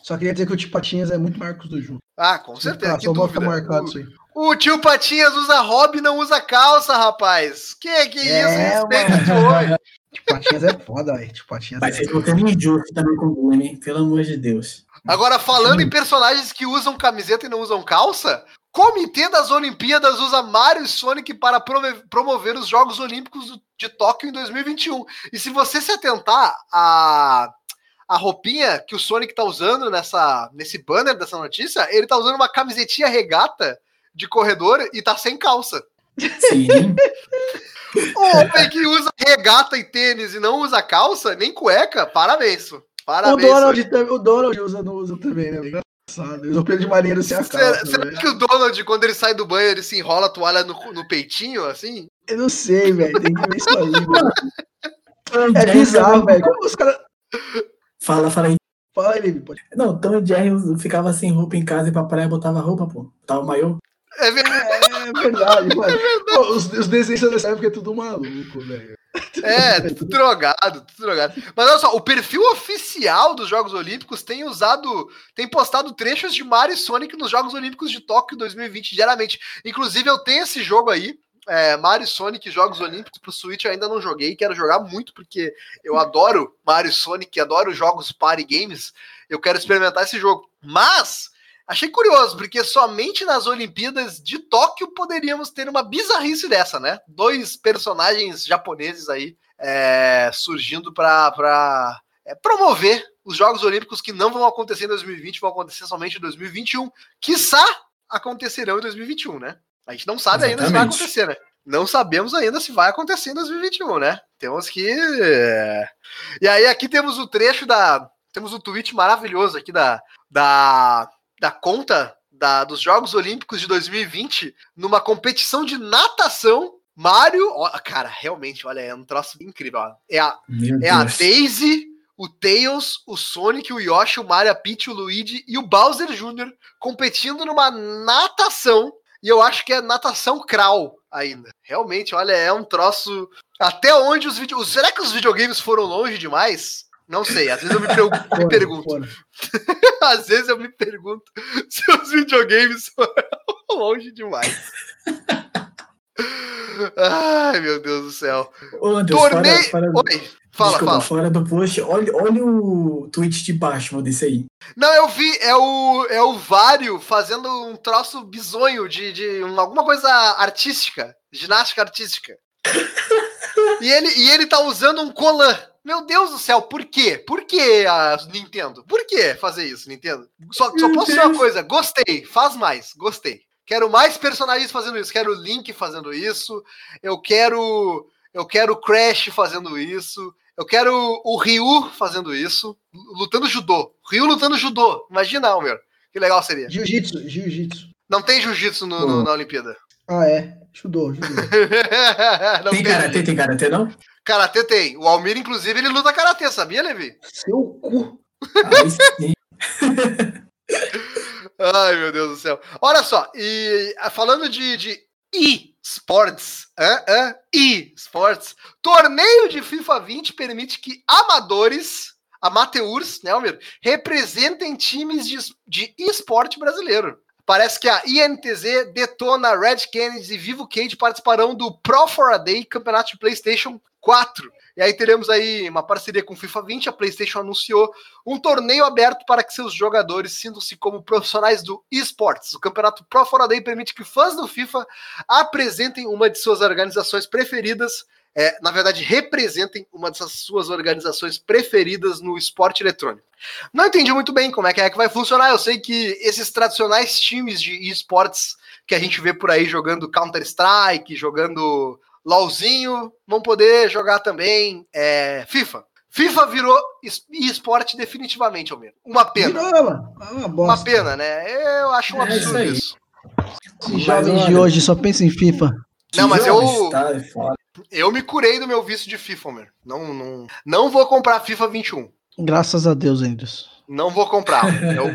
Só queria dizer que o Tio Patinhas é muito Marcos do Ju. Ah, com certeza, Tá, só vou ficar dúvida. marcado isso aí. O, tio Patinhas usa hobby e não usa calça, rapaz. Que que É, isso? Respeita. Tio Patinhas é foda, velho. Tio Patinhas Mas é... vocês estão sendo injusto também com o Bruno, hein? Pelo amor de Deus. Agora, falando em personagens que usam camiseta e não usam calça, Comitê das Olimpíadas usa Mario e Sonic para promover os Jogos Olímpicos de Tóquio em 2021. E se você se atentar a a roupinha que o Sonic tá usando nessa, nesse banner dessa notícia, ele tá usando uma camisetinha regata de corredor e tá sem calça. Sim. O homem que usa regata e tênis e não usa calça, nem cueca, parabéns. pô. O Parabéns. Donald, o Donald usa, não usa também, né? Engraçado. Pedro de maneiro sem a Será, calça. será velho. que o Donald, quando ele sai do banho, ele se enrola a toalha no, no peitinho, assim? Eu não sei, velho. Tem que ver isso aí. Tom É bizarro, velho. Como os caras. Fala, fala aí. Fala aí, pode. Não, Tom e Jerry ficava sem roupa em casa e pra praia botava roupa, pô. Tava maior. É verdade. É verdade, mano. Pô, os, os desenhos dessa época é tudo maluco, velho. É, tudo drogado, tudo drogado. Mas olha só, o perfil oficial dos Jogos Olímpicos tem usado, tem postado trechos de Mario e Sonic nos Jogos Olímpicos de Tóquio 2020 diariamente. Inclusive, eu tenho esse jogo aí, é, Mario Sonic Jogos Olímpicos pro Switch, ainda não joguei, quero jogar muito, porque eu adoro Mario Sonic, adoro jogos party games, eu quero experimentar esse jogo. Mas, achei curioso, porque somente nas Olimpíadas de Tóquio poderíamos ter uma bizarrice dessa, né? Dois personagens japoneses aí é, surgindo para promover os Jogos Olímpicos que não vão acontecer em 2020, vão acontecer somente em 2021. Quiçá acontecerão em 2021, né? A gente não sabe ainda se vai Exatamente. acontecer, né? Não sabemos ainda se vai acontecer em 2021, né? Temos que. E aí, aqui temos o trecho da. Temos um tweet maravilhoso aqui da, da, da conta da, dos Jogos Olímpicos de 2020 numa competição de natação. Mário, ó, cara, realmente, olha, é um troço incrível. Ó. É a, Meu é a. Daisy, o Tails, o Sonic, o Yoshi, o Mario, a Peach, o Luigi e o Bowser Jr. competindo numa natação. E eu acho que é natação crawl ainda. Realmente, olha, é um troço. Até onde os vídeos. Será que os videogames foram longe demais? Não sei. Às vezes eu me, me pergunto. Às vezes eu me pergunto se os videogames foram longe demais. Ai, meu Deus do céu. Ô, Anderson, Torneio. fora, fora, Oi, fala, desculpa, fala. fora do post, olha, olha o tweet de baixo desse aí. Não, eu vi, é o, é o Vário fazendo um troço bizonho de, de um- alguma coisa artística, ginástica artística. e, ele, e ele tá usando um colan. Meu Deus do céu, por quê? Por que a Nintendo? Por que fazer isso, Nintendo? Só, só posso dizer uma coisa, gostei, faz mais, gostei. Quero mais personagens fazendo isso, quero o Link fazendo isso, eu quero eu quero o Crash fazendo isso, eu quero o Ryu fazendo isso, lutando judô. Ryu lutando judô. Imagina, Almer. Que legal seria. Jiu-jitsu, jiu-jitsu. Não tem jiu-jitsu no- no- na Olimpíada. Ah, é. Judô, judô. Tem karatê, tem karatê, não? Karatê tem. O Almir, inclusive, ele luta karatê, sabia, Levi? Seu cu. Aí sim. Ai, meu Deus do céu. Olha só, e ah, falando de, de e-sports, hã? Hã? e-sports, torneio de FIFA 20 permite que amadores, amateurs, né, Almir, representem times de, de e-sport brasileiro. Parece que a INTZ, Detona, Red Kennedy e Vivo Cage participarão do Pro for a Day Campeonato de PlayStation 4. E aí teremos aí uma parceria com o FIFA 20, a PlayStation anunciou um torneio aberto para que seus jogadores sintam-se como profissionais do esportes. O campeonato Pro For a Day permite que fãs do FIFA apresentem uma de suas organizações preferidas é, na verdade, representem uma dessas suas organizações preferidas no esporte eletrônico. Não entendi muito bem como é que é que vai funcionar. Eu sei que esses tradicionais times de esportes que a gente vê por aí jogando Counter-Strike, jogando LOLzinho, vão poder jogar também é, FIFA. FIFA virou esporte definitivamente, Almir. Uma pena. Virou, mano. É Uma, Uma bosta. pena, né? Eu acho um É isso absurdo isso. Esses Mas jovens de hoje só pensam em FIFA. Não, mas eu-. Eu me curei do meu vício de FIFA, Almir. Não, não, não vou comprar FIFA 21. Graças a Deus, Andrews. Não vou comprar. Eu,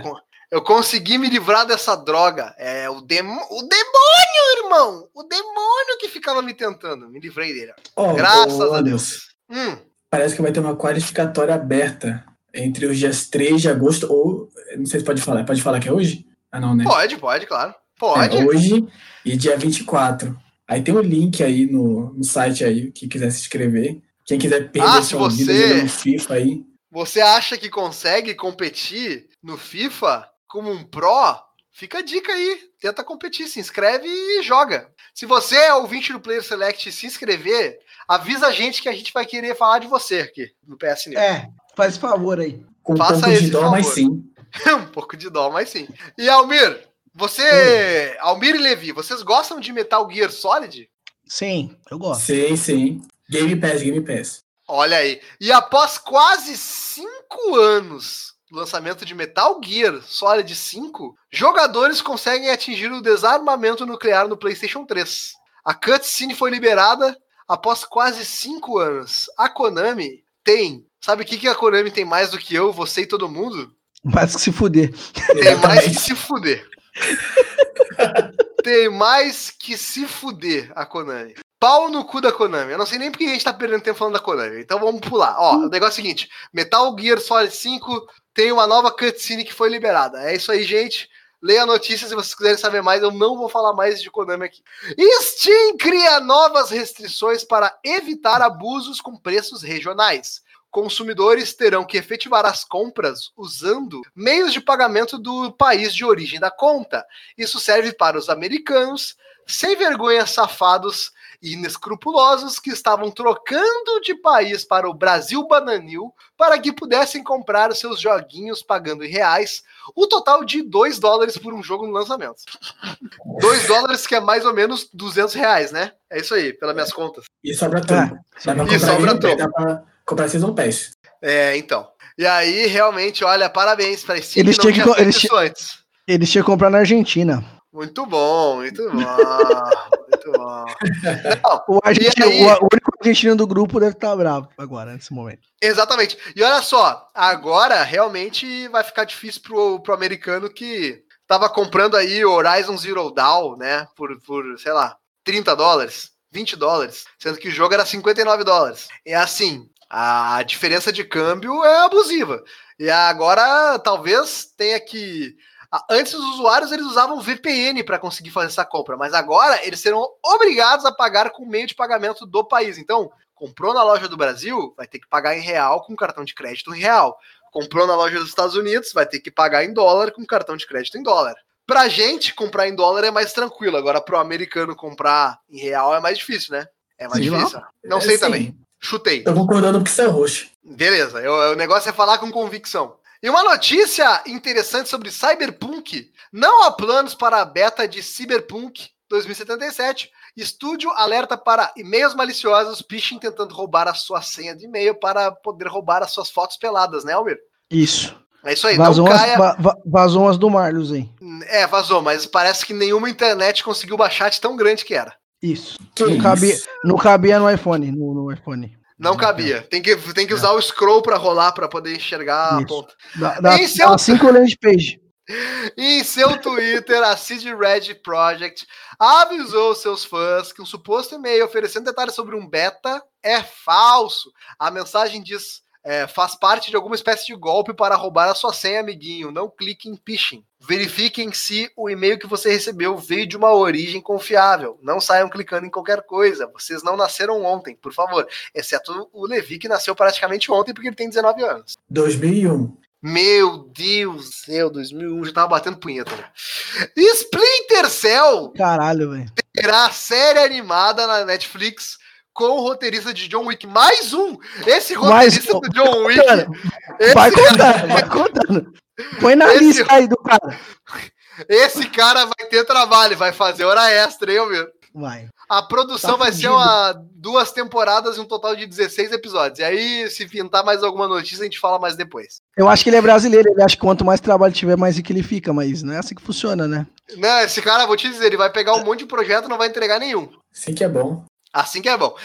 eu consegui me livrar dessa droga. É o, demo, o demônio, irmão! O demônio que ficava me tentando. Me livrei dele. Ó, Graças ô, a Deus. Hum, Parece que vai ter uma qualificatória aberta entre os dias 3 de agosto ou. Não sei se pode falar. Pode falar que é hoje? Ah, não, né? pode, pode, claro. Pode. É, hoje e dia 24. Aí tem um link aí no, no site aí, que quiser se inscrever. Quem quiser perder Ah, sua vida você- jogando FIFA aí. Você acha que consegue competir no FIFA como um pró? Fica a dica aí. Tenta competir, se inscreve e joga. Se você é ouvinte do Player Select e se inscrever, avisa a gente que a gente vai querer falar de você aqui no PS News. É, faz favor aí. Com um Faça pouco esse de dó, mas favor. sim. um pouco de dó, mas sim. E Almir, você. Almir e Levi, vocês gostam de Metal Gear Solid? Sim, eu gosto. Sim, sim. Game Pass, Game Pass. Olha aí. E após quase cinco anos lançamento de Metal Gear Solid 5, jogadores conseguem atingir o desarmamento nuclear no PlayStation 3. A cutscene foi liberada após quase cinco anos. A Konami tem. Sabe o que, que a Konami tem mais do que eu, você e todo mundo? Mas que se fuder. Tem mais que se fuder. Tem mais que se fuder a Konami. Pau no cu da Konami. Eu não sei nem porque a gente tá perdendo tempo falando da Konami. Então vamos pular. Ó, o negócio é o seguinte: Metal Gear Solid 5 tem uma nova cutscene que foi liberada. É isso aí, gente. Leia a notícia se vocês quiserem saber mais. Eu não vou falar mais de Konami aqui. Steam cria novas restrições para evitar abusos com preços regionais. Consumidores terão que efetivar as compras usando meios de pagamento do país de origem da conta. Isso serve para os americanos, sem vergonha safados inescrupulosos que estavam trocando de país para o Brasil Bananil para que pudessem comprar os seus joguinhos pagando em reais, o total de 2 dólares por um jogo no lançamento. 2 dólares que é mais ou menos 200 reais, né? É isso aí, pelas minhas contas. E sobra tudo. Dá pra E comprar sobra tudo. dá pra comprar Season Pass. É, então. E aí, realmente, olha, parabéns para Steam Eles tinham que. Eles tinham que comprar na Argentina. Muito bom, muito bom, muito bom. Não, O, argentino, aí? o, único argentino do grupo deve estar bravo agora, nesse momento. exatamente. E olha só, agora realmente vai ficar difícil pro, pro americano que tava comprando aí Horizon Zero Dawn, né, por, por, sei lá, 30 dólares, 20 dólares, sendo que o jogo era 59 dólares. É assim, a diferença de câmbio é abusiva. E agora talvez tenha que Antes os usuários eles usavam VPN para conseguir fazer essa compra, mas agora eles serão obrigados a pagar com o meio de pagamento do país. Então, comprou na loja do Brasil, vai ter que pagar em real com cartão de crédito em real. Comprou na loja dos Estados Unidos, vai ter que pagar em dólar com cartão de crédito em dólar. Pra gente, comprar em dólar é mais tranquilo. Agora, pro americano comprar em real é mais difícil, né? É mais lá. difícil. Não É, sei sim. também. Chutei. Tô concordando porque você é roxo. Beleza, eu- o negócio é falar com convicção. E uma notícia interessante sobre Cyberpunk. Não há planos para a beta de Cyberpunk 2077. Estúdio alerta para e-mails maliciosos, phishing tentando roubar a sua senha de e-mail para poder roubar as suas fotos peladas, né, Almir? Isso. É isso aí, Vazou não caia... va- va- vazou umas do Marlos aí. É, vazou, mas parece que nenhuma internet conseguiu baixar de tão grande que era. Isso. Que Não isso? cabia, não cabia no iPhone. No, no iPhone. Não cabia. Tem que, tem que usar o scroll para rolar para poder enxergar a Isso. ponta. Dá, dá, Esse é o- dá cinco land page. Em seu Twitter, a CD Red Project avisou seus fãs que um suposto e-mail oferecendo detalhes sobre um beta é falso. A mensagem diz: é, faz parte de alguma espécie de golpe para roubar a sua senha, amiguinho. Não clique em phishing. Verifiquem se o e-mail que você recebeu veio de uma origem confiável. Não saiam clicando em qualquer coisa. Vocês não nasceram ontem, por favor. Exceto o Levi, que nasceu praticamente ontem, porque ele tem 19 anos. 2001. Meu Deus do céu, 2001 já tava batendo punheta. Já. Splinter Cell Caralho, velho. terá série animada na Netflix com o roteirista de John Wick. Mais um! Esse Mais roteirista um. do John Wick. Cara, Esse, Vai contando, vai contando. Põe na Esse- lista aí do cara. esse cara vai ter trabalho, vai fazer hora extra, hein, meu? Vai. A produção Tá vai ser uma, duas temporadas e um total de 16 episódios. E aí, se pintar mais alguma notícia, a gente fala mais depois. Eu acho que ele é brasileiro, ele acha que quanto mais trabalho tiver, mais rico ele fica, mas não é assim que funciona, né? Não, esse cara, vou te dizer, ele vai pegar um monte de projeto e não vai entregar nenhum. Sim que é bom. Assim que é bom.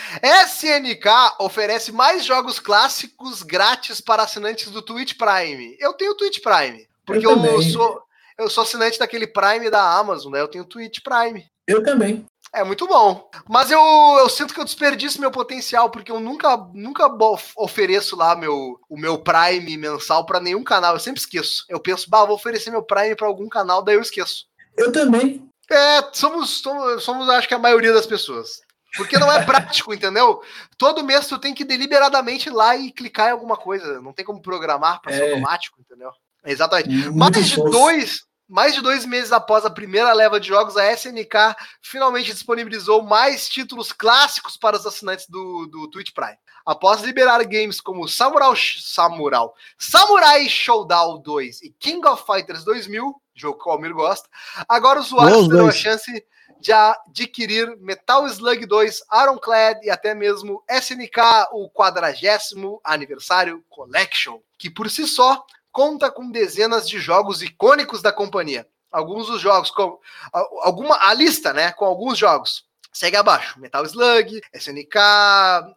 SNK oferece mais jogos clássicos grátis para assinantes do Twitch Prime. Eu tenho Twitch Prime. Porque eu, também. sou, eu sou assinante daquele Prime da Amazon, né? Eu tenho Twitch Prime. Eu também. É muito bom. Mas eu, eu sinto que eu desperdiço meu potencial, porque eu nunca, nunca ofereço lá meu, o meu Prime mensal para nenhum canal. Eu sempre esqueço. Eu penso, bah, vou oferecer meu Prime para algum canal, daí eu esqueço. Eu também. É, somos, somos, somos, acho que a maioria das pessoas. Porque não é prático, entendeu? Todo mês tu tem que deliberadamente ir lá e clicar em alguma coisa. Não tem como programar para ser É. automático, entendeu? Exatamente. Muito Mais de esforço. dois, mais de dois meses após a primeira leva de jogos, a SNK finalmente disponibilizou mais títulos clássicos para os assinantes do, do Twitch Prime. Após liberar games como Samurai, Samurai, Samurai Showdown 2 e King of Fighters 2000, jogo que o Almir gosta, agora os usuários Os terão a chance de adquirir Metal Slug 2, Ironclad e até mesmo SNK, o 40 aniversário Collection, que por si só conta com dezenas de jogos icônicos da companhia. Alguns dos jogos, com alguma a lista, né, com alguns jogos. Segue abaixo: Metal Slug, SNK,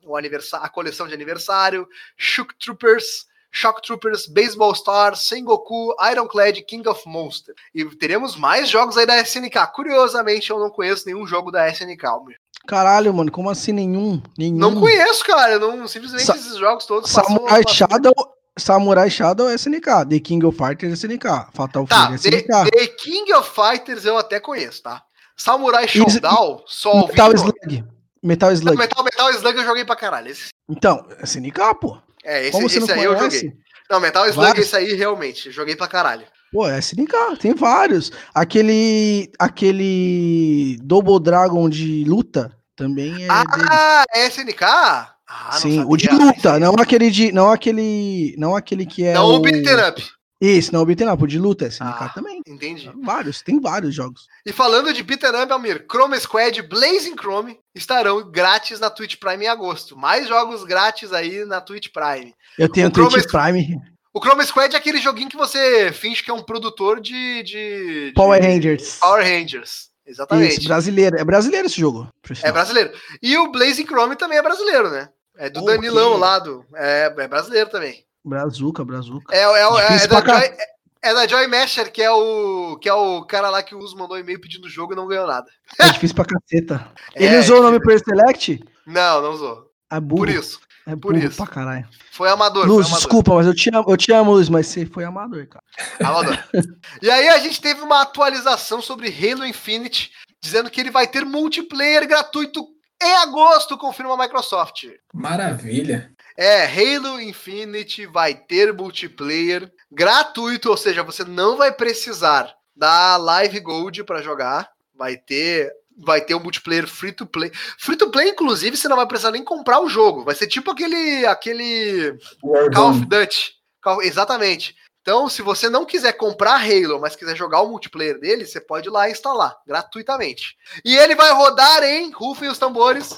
o a coleção de aniversário, Shock Troopers, Shock Troopers, Baseball Stars, Sengoku, Ironclad, King of Monster. E teremos mais jogos aí da SNK. Curiosamente, eu não conheço nenhum jogo da SNK. Almir. Caralho, mano, como assim nenhum? Nenhum. Não conheço, cara. eu Não, simplesmente Sa- esses jogos todos Samurai passou- Shadow, Samurai Shadow é SNK, The King of Fighters é SNK, Fatal Tá, Fury é The, SNK. The King of Fighters eu até conheço, tá? Samurai Showdown, só Metal. Slug. Metal Slug. Metal, Metal Slug eu joguei pra caralho. Esse, Então, é SNK, pô. É, esse, Como esse aí eu joguei. Não, Metal Slug, Vários. esse aí realmente, joguei pra caralho. Pô, é SNK, tem vários. Aquele aquele Double Dragon de luta também é dele. ah, é SNK? Ah, Sim, o de luta, não aquele de, não aquele, não aquele que é Não o o Beaten Up. Isso, não o beaten up, o de luta é SNK Ah. também. Entendi. Vários, tem vários jogos. E falando de Beaten Up, Almir, Chrome Squad, Blazing Chrome estarão grátis na Twitch Prime em agosto. Mais jogos grátis aí na Twitch Prime. Eu tenho O Twitch Prime, O Chrome Squad é aquele joguinho que você finge que é um produtor de. de, de Power Rangers. Power Rangers. Exatamente. Isso, brasileiro. É brasileiro esse jogo. É brasileiro. E o Blazing Chrome também é brasileiro, né? É do Ok. Danilão lá do. É, é brasileiro também. Brazuca, Brazuca. É, é, é, é da Joy, é, é da Joy Masher, que é o que é o cara lá que o Uso mandou e-mail pedindo o jogo e não ganhou nada. É difícil pra caceta. Ele É, usou o nome per select? Não, não usou. É burro. Por isso. É por burro isso. pra caralho. Foi amador. Luz, foi amador. desculpa, mas eu te amo, eu te amo, Luz, mas você foi amador, cara. Amador. e aí a gente teve uma atualização sobre Halo Infinite, dizendo que ele vai ter multiplayer gratuito em agosto, confirma a Microsoft. Maravilha. É, Halo Infinite vai ter multiplayer gratuito, ou seja, você não vai precisar da Live Gold para jogar, vai ter vai ter um multiplayer free to play. Free to play inclusive, você não vai precisar nem comprar o jogo, vai ser tipo aquele aquele Call of Warzone. Duty. Call- exatamente. Então, se você não quiser comprar Halo, mas quiser jogar o multiplayer dele, você pode ir lá e instalar gratuitamente. E ele vai rodar em, rufem os tambores,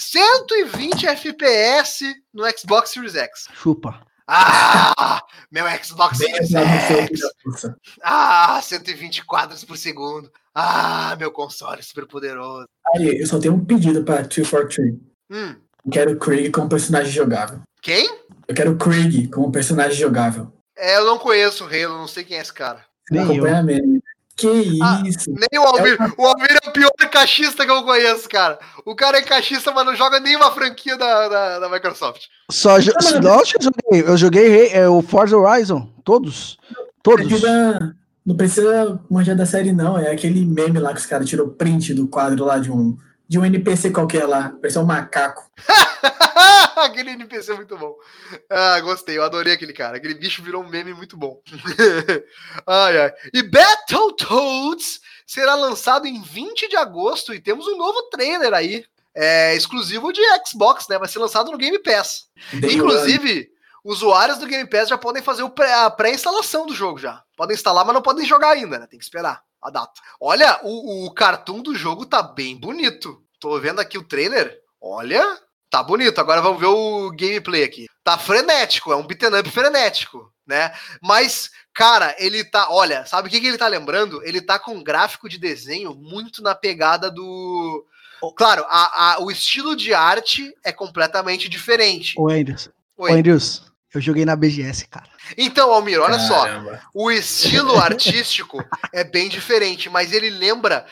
120 FPS no Xbox Series X. Chupa. Ah, meu Xbox Bem Series X. Ah, 120 quadros por segundo. Ah, meu console super poderoso. Aí, eu só tenho um pedido pra 243. Hum, Eu quero o Craig como personagem jogável. quem? Eu quero o Craig como personagem jogável. É, eu não conheço o Halo, não sei quem é esse cara. Nem eu. Que Ah, isso? Nem o Almir. O Almir é o pior cachista que eu conheço, cara. O cara é cachista, mas não joga nenhuma franquia da, da, da Microsoft. Só jo... Não, que eu joguei. Eu joguei é, o Forza Horizon. Todos. Todos. Precisa, não precisa manjar da série, não. É aquele meme lá que os caras tirou print do quadro lá de um, de um NPC qualquer lá. Parece um macaco. aquele NPC é muito bom. Ah, gostei, eu adorei aquele cara. Aquele bicho virou um meme muito bom. ai, ai. E Battletoads será lançado em 20 de agosto e temos um novo trailer aí. é exclusivo de Xbox, né? Vai ser lançado no Game Pass. Day Inclusive, usuários do Game Pass já podem fazer pré- a pré-instalação do jogo já. Podem instalar, mas não podem jogar ainda, né? Tem que esperar a data. Olha, o, o cartoon do jogo tá bem bonito. Tô vendo aqui o trailer. Olha, tá bonito. Agora vamos ver o gameplay aqui. Tá frenético, é um beat'em up frenético, né? Mas, cara, ele tá. Olha, sabe o que, que ele tá lembrando? Ele tá com um gráfico de desenho muito na pegada do. Claro, a- a- o estilo de arte é completamente diferente. Ô, Andrews. Oi. Ô, Andrews, eu joguei na BGS, cara. Então, Almir, olha só. Caramba. O estilo artístico é bem diferente, mas ele lembra,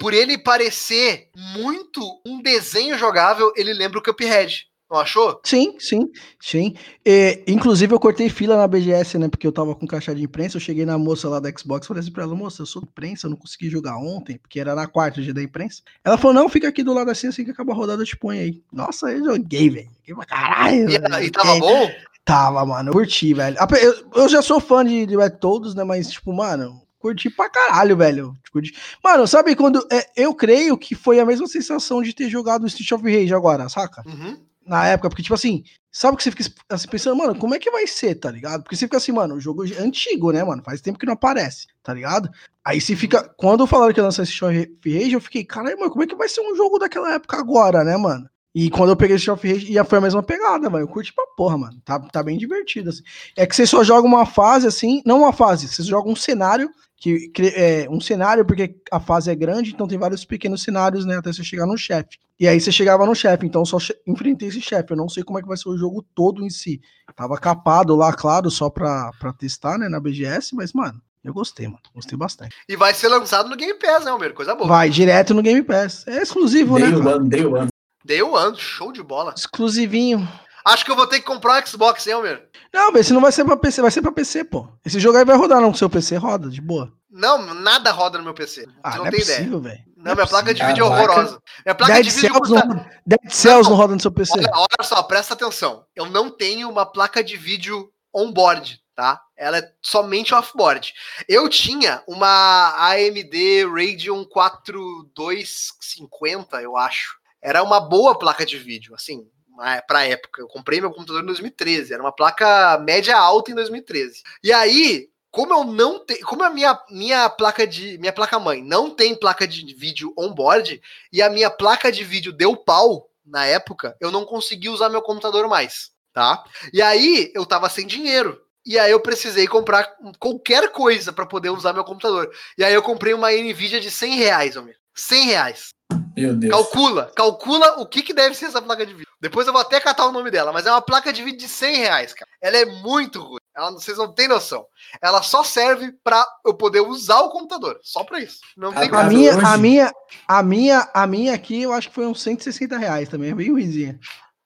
por ele parecer muito um desenho jogável, ele lembra o Cuphead. Não achou? Sim, sim, sim. E, inclusive, eu cortei fila na BGS, né? Porque eu tava com caixa de imprensa. Eu cheguei na moça lá da Xbox falei assim pra ela: moça, eu sou de imprensa, eu não consegui jogar ontem, porque era na quarta dia da imprensa. Ela falou: não, fica aqui do lado assim, assim que acaba a rodada, eu te ponho aí. Nossa, eu joguei, velho. Caralho. E, velho. e tava É, bom? Tava, mano. Eu curti, velho. Eu, eu já sou fã de, de Todos, né? Mas, tipo, mano, curti pra caralho, velho. Curti. Mano, sabe quando. é, eu creio que foi a mesma sensação de ter jogado Street of Rage agora, saca? Uhum. Na época, porque, tipo assim, sabe que você fica assim, pensando, mano, como é que vai ser, tá ligado? Porque você fica assim, mano, o jogo é antigo, né, mano? Faz tempo que não aparece, tá ligado? Aí você fica. Quando falaram que ia lançar Street of Rage, eu fiquei, caralho, mano, como é que vai ser um jogo daquela época agora, né, mano? E quando eu peguei Street of Rage, já foi a mesma pegada, mano. Eu curti pra porra, mano. Tá, tá bem divertido, assim. É que você só joga uma fase, assim, não uma fase, você joga um cenário, que é um cenário porque a fase é grande, então tem vários pequenos cenários, né, até você chegar no chefe. E aí você chegava no chefe, então eu só che- enfrentei esse chefe. Eu não sei como é que vai ser o jogo todo em si. Tava capado lá, claro, só pra, pra testar, né, na BGS, mas, mano, eu gostei, mano. Gostei bastante. E vai ser lançado no Game Pass, né, Almir? Coisa boa. Vai direto no Game Pass. É exclusivo, Day né? one, day one. Dei o ano, show de bola. Exclusivinho. Acho que eu vou ter que comprar um Xbox, hein, Almir? Não, velho, esse não vai ser pra PC, vai ser pra PC, pô. Esse jogo aí vai rodar no seu PC, roda, de boa. Não, nada roda no meu PC. Ah, Você não, não é tem ideia. possível, velho. Não, minha placa de possível. vídeo é Caraca. horrorosa. Minha placa Dead de vídeo Cells, não, Dead Cells Não. não roda no seu PC. Olha, olha só, presta atenção. Eu não tenho uma placa de vídeo on-board, tá? Ela é somente off-board. Eu tinha uma AMD Radeon 4250, eu acho. Era uma boa placa de vídeo, assim, na- pra época. Eu comprei meu computador em 2013. Era uma placa média alta em 2013. E aí, como eu não tenho, como a minha, minha placa de minha placa mãe não tem placa de vídeo on-board e a minha placa de vídeo deu pau na época, eu não consegui usar meu computador mais, tá? E aí eu tava sem dinheiro. E aí eu precisei comprar qualquer coisa para poder usar meu computador. E aí eu comprei uma Nvidia de 100 reais, Almir. 100 reais. Meu Deus. Calcula, calcula o que, que deve ser essa placa de vídeo. Depois eu vou até catar o nome dela, mas é uma placa de vídeo de 100 reais, cara. Ela é muito ruim. Ela, vocês não têm noção. Ela só serve para eu poder usar o computador. Só para isso. Não tem A minha, hoje- a minha, a minha, a minha aqui, eu acho que foi uns 160 reais também, é bem ruimzinha.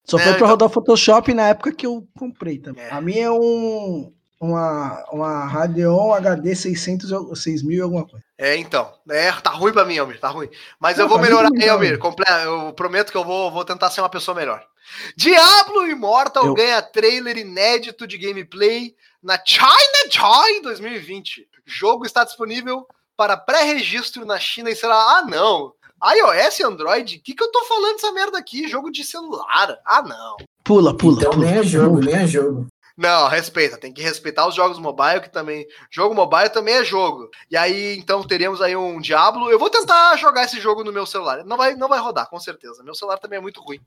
Só É, foi pra então- rodar Photoshop na época que eu comprei também. É. A minha é um, uma, uma Radeon HD 600, ou 6000 e alguma coisa. É, então. É, tá ruim pra mim, Almir, tá ruim. Mas eu vou melhorar aí, Almir. Eu prometo que eu vou, vou tentar ser uma pessoa melhor. Diablo Immortal Eu- ganha trailer inédito de gameplay na China Joy 2020. Jogo está disponível para pré-registro na China e será. Ah, não. iOS e Android? O que, que eu tô falando dessa merda aqui? Jogo de celular. Ah, não. Pula, pula. Então pula. nem é jogo, nem é jogo. Não, respeita, tem que respeitar os jogos mobile, que também. Jogo mobile também é jogo. E aí, então, teríamos aí um Diablo. Eu vou tentar jogar esse jogo no meu celular. Não vai, não vai rodar, com certeza. Meu celular também é muito ruim.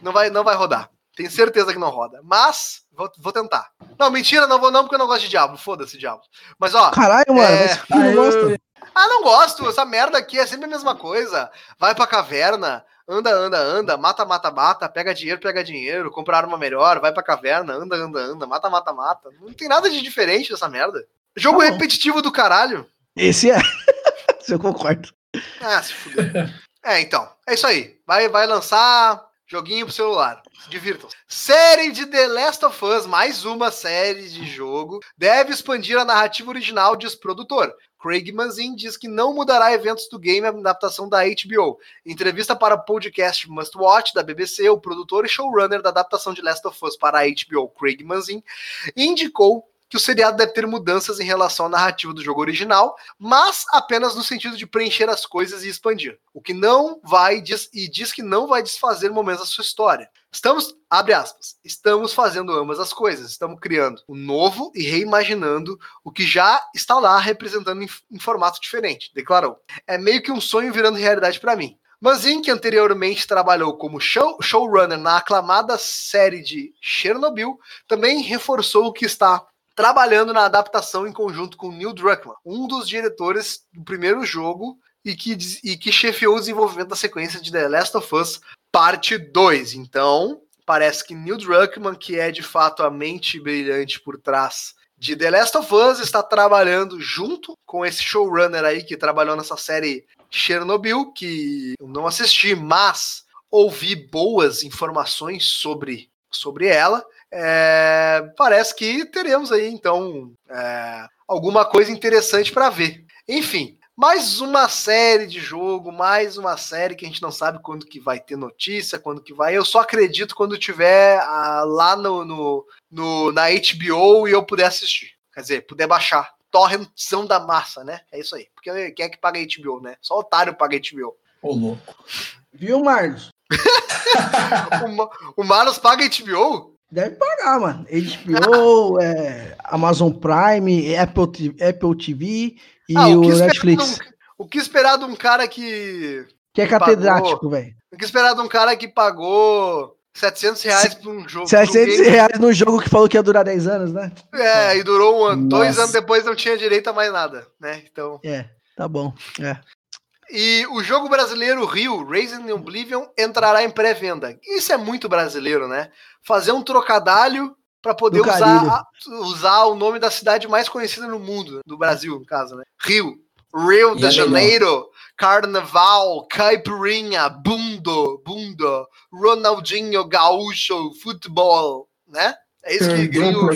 Não vai, não vai rodar. Tenho certeza que não roda. Mas, vou, vou tentar. Não, mentira, não vou não, porque eu não gosto de Diablo. Foda-se, Diablo. Mas, ó. Caralho, mano, É, não gosta. Ah, não gosto. Essa merda aqui é sempre a mesma coisa. Vai pra caverna, anda, anda, anda, mata, mata, mata, pega dinheiro, pega dinheiro, compra arma melhor, vai pra caverna, anda, anda, anda, mata, mata, mata. Não tem nada de diferente dessa merda. Jogo Tá repetitivo do caralho. Esse é. Eu concordo. Ah, se fuder. é, então. É isso aí. Vai, vai lançar joguinho pro celular. Se Divirtam. Série de The Last of Us, mais uma série de jogo, deve expandir a narrativa original, diz produtor. Craig Mazin diz que não mudará eventos do game a adaptação da HBO. Em entrevista para o podcast Must Watch da BBC, o produtor e showrunner da adaptação de Last of Us para a HBO, Craig Mazin, indicou que o seriado deve ter mudanças em relação à narrativa do jogo original, mas apenas no sentido de preencher as coisas e expandir. O que não vai diz, e diz que não vai desfazer momentos da sua história. Estamos, abre aspas, estamos fazendo ambas as coisas. Estamos criando o novo e reimaginando o que já está lá representando em, em formato diferente, declarou. É meio que um sonho virando realidade para mim. Manzin, que anteriormente trabalhou como show, showrunner na aclamada série de Chernobyl, também reforçou que está trabalhando na adaptação em conjunto com Neil Druckmann, um dos diretores do primeiro jogo e que, e que chefiou o desenvolvimento da sequência de The Last of Us parte 2. Então, parece que Neil Druckmann, que é de fato a mente brilhante por trás de The Last of Us, está trabalhando junto com esse showrunner aí que trabalhou nessa série Chernobyl, que eu não assisti, mas ouvi boas informações sobre, sobre ela. É, parece que teremos aí, então, é, alguma coisa interessante para ver. Enfim, mais uma série de jogo, mais uma série que a gente não sabe quando que vai ter notícia, quando que vai. Eu só acredito quando tiver ah, lá no, no, no, na HBO e eu puder assistir. Quer dizer, puder baixar. Torrentzão da massa, né? É isso aí. Porque quem é que paga HBO, né? Só otário paga HBO. Ô, louco. Viu, Marlos? o, o Marlos paga HBO? Deve pagar, mano. HBO, é, Amazon Prime, Apple, Apple TV e ah, o, o Netflix. Um, o que esperar de um cara que. Que é catedrático, velho. O que esperar de um cara que pagou 700 reais por um jogo. 700 um reais num jogo que falou que ia durar 10 anos, né? É, e durou um ano. Dois anos depois não tinha direito a mais nada, né? Então. É, tá bom. É. E o jogo brasileiro Rio, Raising Oblivion, entrará em pré-venda. Isso é muito brasileiro, né? Fazer um trocadalho para poder usar, usar o nome da cidade mais conhecida no mundo, do Brasil, no caso, né? Rio. Rio de Janeiro, Carnaval, Caipirinha, Bundo, Bundo, Ronaldinho Gaúcho, futebol, né? É isso que gringo...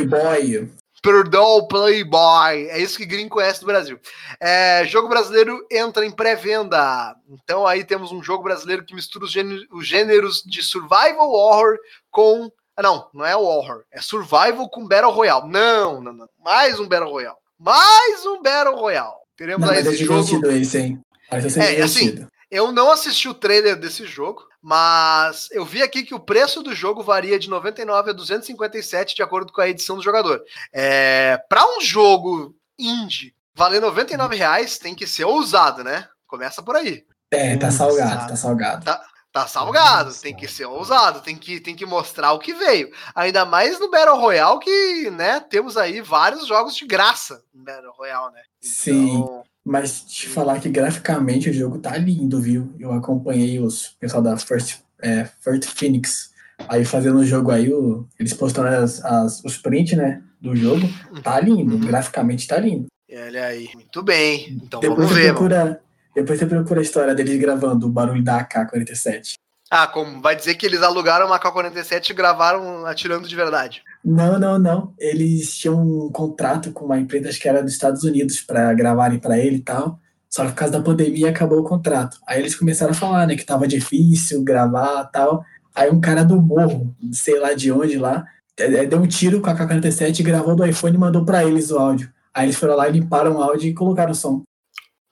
Perdão, Playboy. É isso que gringo conhece do Brasil. É, jogo brasileiro entra em pré-venda. Então aí temos um jogo brasileiro que mistura os gêneros, os gêneros de survival horror com ah, não, não é horror. É survival com Battle Royale. Não, não, não. Mais um Battle Royale. Mais um Battle Royale. Teremos não, aí esse é jogo. Esse, hein? É, assim, eu não assisti o trailer desse jogo, mas eu vi aqui que o preço do jogo varia de 99 a 257 de acordo com a edição do jogador. É, para um jogo indie valer 99 reais, tem que ser ousado, né? Começa por aí. É, tá salgado, tá salgado. Tá, Tá salgado, tem que ser ousado, tem que, tem que mostrar o que veio. Ainda mais no Battle Royale, que, né, temos aí vários jogos de graça no Battle Royale, né? Então... Sim, mas te falar que graficamente o jogo tá lindo, viu? Eu acompanhei os pessoal da First, é, First Phoenix aí fazendo o jogo aí, o, eles postaram as, as, os prints, né, do jogo. Tá lindo, uhum. graficamente tá lindo. Olha aí, muito bem. Então Depois vamos ver. Procura, depois você procura a história deles gravando o barulho da AK-47. Ah, como? Vai dizer que eles alugaram uma AK-47 e gravaram atirando de verdade? Não, não, não. Eles tinham um contrato com uma empresa, acho que era dos Estados Unidos, para gravarem para ele e tal. Só que por causa da pandemia acabou o contrato. Aí eles começaram a falar, né, que tava difícil gravar tal. Aí um cara do morro, sei lá de onde lá, é, é, deu um tiro com a AK-47, gravou do iPhone e mandou para eles o áudio. Aí eles foram lá e limparam o áudio e colocaram o som.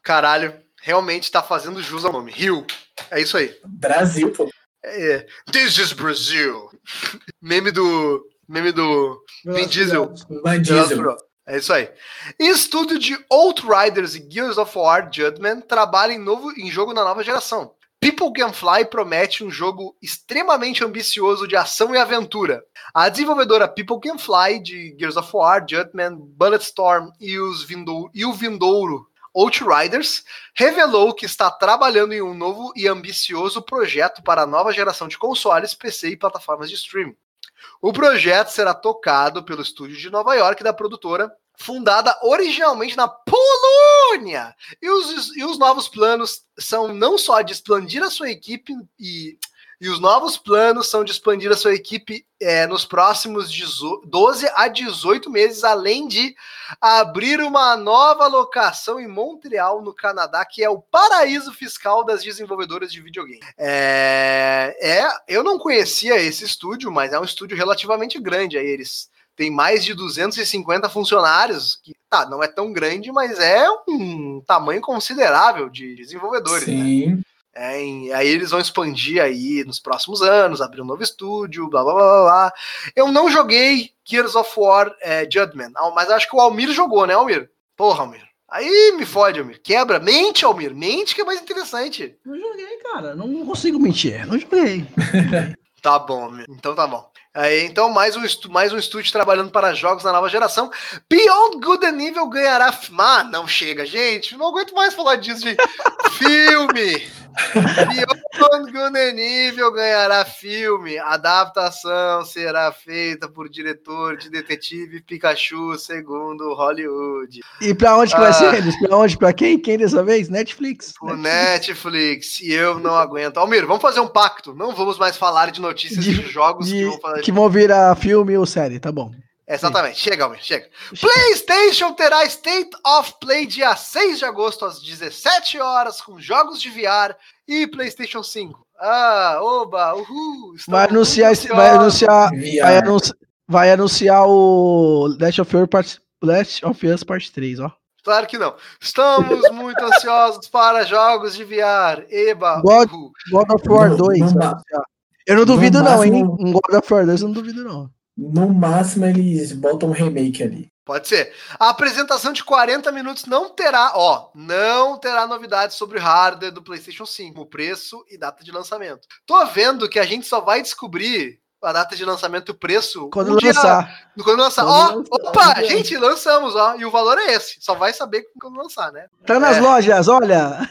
Caralho, realmente está fazendo jus ao nome. Rio. É isso aí. Brasil, pô. É, This is Brazil. Meme do. Meme do. Vin Diesel. Vin Diesel. É isso aí. Estúdio de Outriders e Gears of War Judgment trabalha em, novo, em jogo na nova geração. People Can Fly promete um jogo extremamente ambicioso de ação e aventura. A desenvolvedora People Can Fly de Gears of War, Judgment, Bulletstorm e, os Vindouro, e o Vindouro Outriders, revelou que está trabalhando em um novo e ambicioso projeto para a nova geração de consoles, PC e plataformas de streaming. O projeto será tocado pelo estúdio de Nova York da produtora, fundada originalmente na Polônia. E os, e os novos planos são não só de expandir a sua equipe e e os novos planos são de expandir a sua equipe é, nos próximos 12 a 18 meses, além de abrir uma nova locação em Montreal, no Canadá, que é o paraíso fiscal das desenvolvedoras de videogame. É, é eu não conhecia esse estúdio, mas é um estúdio relativamente grande. Aí eles tem mais de 250 funcionários, que tá, não é tão grande, mas é um tamanho considerável de desenvolvedores. Né? Sim. Né? É, aí eles vão expandir aí nos próximos anos, abrir um novo estúdio, blá blá blá blá. Eu não joguei Gears of War é, Judgment, mas acho que o Almir jogou, né, Almir? Porra, Almir. Aí me fode, Almir. Quebra. Mente, Almir. Mente que é mais interessante. Não joguei, cara. Não consigo mentir. Não joguei. tá bom, Almir. Então tá bom. Aí, então, mais um, mais um estúdio trabalhando para jogos na nova geração. Beyond Good and Evil ganhará. Ah, não chega, gente. Não aguento mais falar disso de filme. Beyond Good and Evil ganhará filme. adaptação será feita por diretor de Detetive Pikachu, segundo Hollywood. E para onde que ah, vai ser eles? Para onde? Para quem? Quem dessa vez? Netflix. O Netflix. Netflix. E eu não aguento. Almir, vamos fazer um pacto. Não vamos mais falar de notícias de, de jogos de, que vão falar que vão virar filme ou série, tá bom. Exatamente, Sim. chega, Almir, chega. PlayStation terá State of Play dia 6 de agosto às 17 horas com jogos de VR e PlayStation 5. Ah, oba, uhul. Vai anunciar, vai anunciar, vai anunciar, vai anunciar o Last of Us Part, Last of Us Part 3, ó. Claro que não. Estamos muito ansiosos para jogos de VR. Eba, God, God of War 2. Não, não eu não duvido, não, hein? Um God of War 2 eu não duvido, não. No máximo, eles botam um remake ali. Pode ser. A apresentação de 40 minutos não terá, ó, não terá novidades sobre o hardware do PlayStation 5, o preço e data de lançamento. Tô vendo que a gente só vai descobrir a data de lançamento, o preço. Quando um lançar. Dia, quando lançar. Quando ó, lançar, opa, gente, lançamos, ó. E o valor é esse. Só vai saber quando lançar, né? Tá nas é. lojas, olha.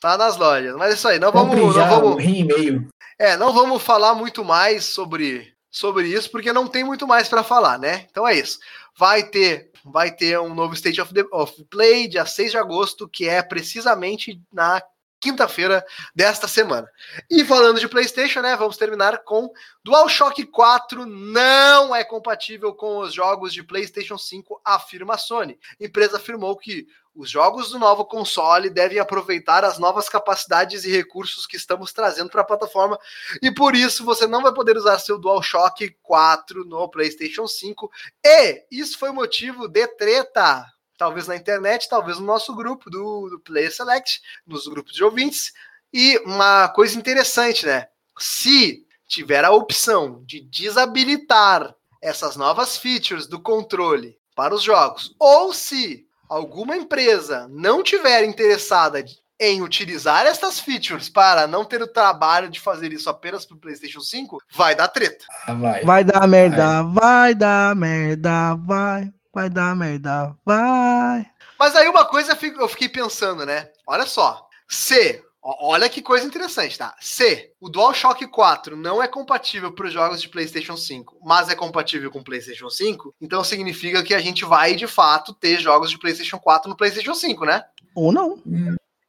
Tá nas lojas. Mas é isso aí. Não vamos. Não vamos... e-mail. É, não vamos falar muito mais sobre, sobre isso, porque não tem muito mais para falar, né? Então é isso. Vai ter, vai ter um novo State of, the, of Play, dia 6 de agosto, que é precisamente na quinta-feira desta semana. E falando de PlayStation, né, vamos terminar com DualShock 4 não é compatível com os jogos de PlayStation 5, afirma a Sony. A empresa afirmou que os jogos do novo console devem aproveitar as novas capacidades e recursos que estamos trazendo para a plataforma e por isso você não vai poder usar seu DualShock 4 no PlayStation 5. E isso foi motivo de treta talvez na internet, talvez no nosso grupo do, do Player Select, nos grupos de ouvintes. E uma coisa interessante, né? Se tiver a opção de desabilitar essas novas features do controle para os jogos, ou se alguma empresa não tiver interessada em utilizar essas features para não ter o trabalho de fazer isso apenas para o PlayStation 5, vai dar treta. Ah, vai. vai dar merda, vai. vai dar merda, vai. Vai dar merda, vai. Mas aí uma coisa eu fiquei pensando, né? Olha só. Se, olha que coisa interessante, tá? Se o DualShock 4 não é compatível para os jogos de PlayStation 5, mas é compatível com o PlayStation 5, então significa que a gente vai de fato ter jogos de PlayStation 4 no PlayStation 5, né? Ou não.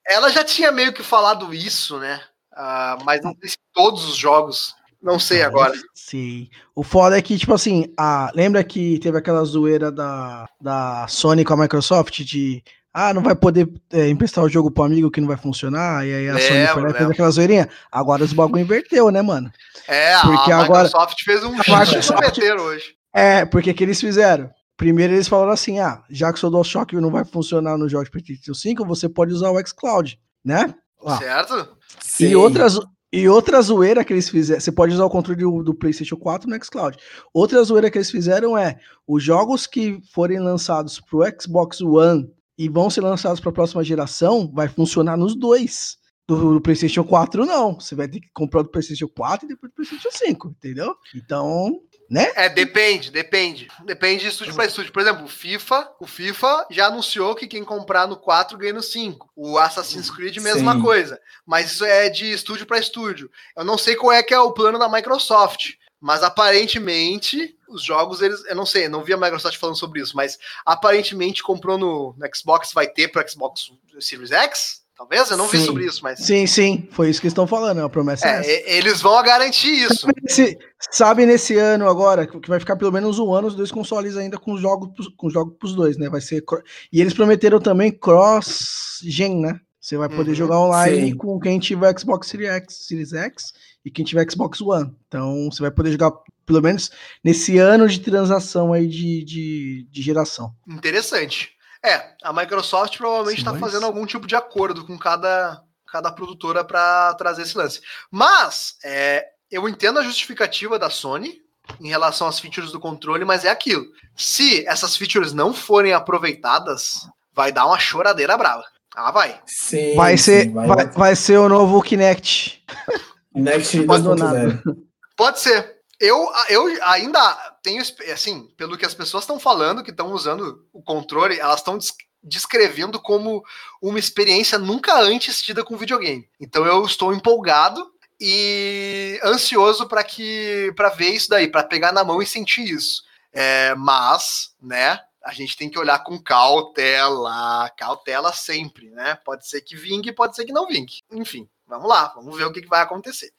Ela já tinha meio que falado isso, né? Uh, mas não sei se todos os jogos não sei agora. Sim. O foda é que, tipo assim, a, lembra que teve aquela zoeira da, da Sony com a Microsoft de ah, não vai poder é, emprestar o jogo pro amigo que não vai funcionar, e aí a Sony foi lá e fez aquela zoeirinha. Agora os bagulho inverteu, né, mano? É, porque a agora, Microsoft fez um Microsoft, hoje. É, porque que eles fizeram? Primeiro eles falaram assim, ah, já que o seu DualShock não vai funcionar no jogo de PlayStation 5, você pode usar o xCloud, né? Ah. Certo? E outras, e outra zoeira que eles fizeram, você pode usar o controle do, do, PlayStation 4 no Xcloud. Outra zoeira que eles fizeram é os jogos que forem lançados para o Xbox One e vão ser lançados para a próxima geração, vai funcionar nos dois. Do, do, PlayStation 4, não. Você vai ter que comprar do PlayStation 4 e depois do PlayStation 5, entendeu? Então, né? É, depende, depende. Depende de estúdio para estúdio. Por exemplo, o FIFA, o FIFA já anunciou que quem comprar no 4 ganha no 5. O Assassin's Creed, mesma Sim. coisa. Mas isso é de estúdio para estúdio. Eu não sei qual é que é o plano da Microsoft. Mas aparentemente, os jogos, eles. Eu não sei, não vi a Microsoft falando sobre isso, mas aparentemente comprou no, no Xbox, vai ter para Xbox Series X? Talvez, eu não sim. vi sobre isso, mas. Sim, sim, foi isso que estão falando, a promessa é, é Eles vão garantir isso. Sabe nesse, sabe nesse, ano agora, que vai ficar pelo menos um ano os dois consoles ainda com jogos com jogos pros dois, né? Vai ser. E eles prometeram também cross-gen, né? Você vai poder uhum, jogar online sim. com quem tiver Xbox Series X, Series X e quem tiver Xbox One. Então você vai poder jogar, pelo menos, nesse ano de transação aí de, de, de geração. Interessante. É, a Microsoft provavelmente está fazendo algum tipo de acordo com cada, cada produtora para trazer esse lance. Mas é, eu entendo a justificativa da Sony em relação às features do controle, mas é aquilo. Se essas features não forem aproveitadas, vai dar uma choradeira brava. Ah, vai. Sim, Vai sim, ser, vai, vai ser o novo Kinect. Next abandonado. 2.0. Pode ser. Eu, eu ainda tenho, assim, pelo que as pessoas estão falando, que estão usando o controle, elas estão des- descrevendo como uma experiência nunca antes tida com videogame. Então eu estou empolgado e ansioso para que para ver isso daí, para pegar na mão e sentir isso. É, mas, né, a gente tem que olhar com cautela, cautela sempre, né? Pode ser que vingue, pode ser que não vingue. Enfim, vamos lá, vamos ver o que, que vai acontecer.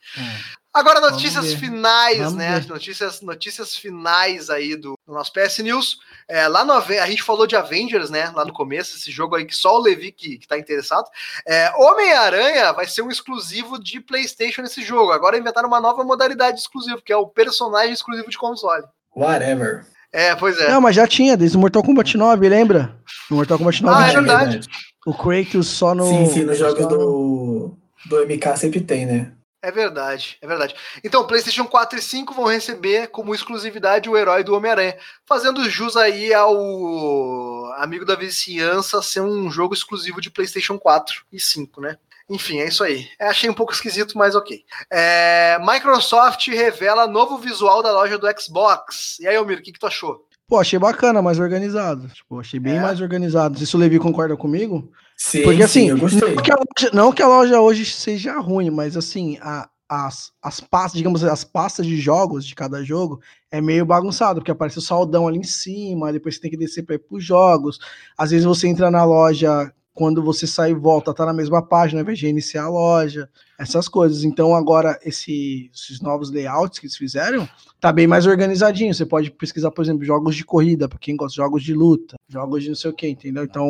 Agora, Vamos notícias finais, Vamos né? ver. Notícias, notícias finais aí do, do nosso PS News. É, lá no a gente falou de Avengers, né? Lá no começo, esse jogo aí que só o Levi que, que tá interessado. É, Homem-Aranha vai ser um exclusivo de PlayStation nesse jogo. Agora inventaram uma nova modalidade exclusiva, que é o personagem exclusivo de console. Whatever. É, pois é. Não, mas já tinha, desde o Mortal Kombat 9, lembra? No Mortal Kombat 9 Ah, é tinha. verdade. o Kratos só no. Sim, sim, nos jogos só no- do, do MK sempre tem, né? É verdade, é verdade. Então, PlayStation 4 e 5 vão receber como exclusividade o herói do Homem-Aranha, fazendo jus aí ao amigo da vizinhança ser um jogo exclusivo de PlayStation 4 e 5, né? Enfim, é isso aí. Eu achei um pouco esquisito, mas ok. É, Microsoft revela novo visual da loja do Xbox. E aí, Almir, o que, que tu achou? Pô, achei bacana, mais organizado. Tipo, achei bem É? mais organizado. Se o Levi concorda comigo. Sim, Porque assim, sim, eu gostei. Não que, a loja, não que a loja hoje seja ruim, mas assim, a- as, as pastas, digamos, as pastas de jogos de cada jogo é meio bagunçado, porque aparece o saldão ali em cima, depois você tem que descer para ir pros jogos. Às vezes você entra na loja, quando você sai e volta, tá na mesma página, de reiniciar a loja, essas coisas. Então agora esse- esses novos layouts que eles fizeram, tá bem mais organizadinho. Você pode pesquisar, por exemplo, jogos de corrida, para quem gosta de jogos de luta, jogos de não sei o que, entendeu? Então,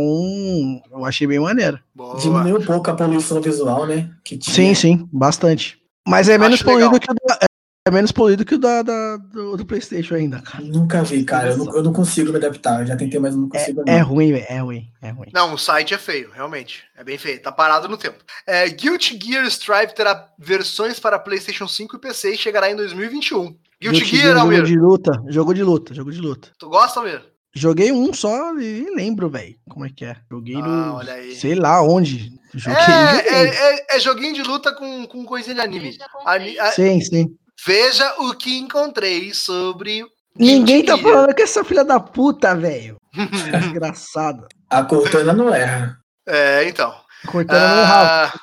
eu achei bem maneiro. Boa. Diminuiu um pouco a poluição visual, né? Que tinha. Sim, sim, bastante. Mas é menos Acho legal. poluído que o é menos poluído que o da, da- do, do PlayStation ainda, cara. Nunca vi, cara. Eu não, eu não consigo me adaptar. Eu já tentei, mas eu não consigo. É não. ruim, velho. É ruim, é ruim. Não, o site é feio, realmente. É bem feio, tá parado no tempo. É, Guilty Gear Strive terá versões para PlayStation 5 e PC e chegará em 2021. Guilty, Guilty Gear, jogo Almir. de luta, jogo de luta, jogo de luta. Tu gosta, Almir? Joguei um só e lembro, velho. Como é que é? Joguei Ah, no. olha aí. Sei lá onde. Joguei. É, joguei. é, é- é joguinho de luta com, com coisinha de anime. Ani- a- Sim, sim. Veja o que encontrei sobre. Ninguém tá falando que essa filha da puta, velho. Desgraçada. A Cortana não erra. É, então. Rabo. Ah,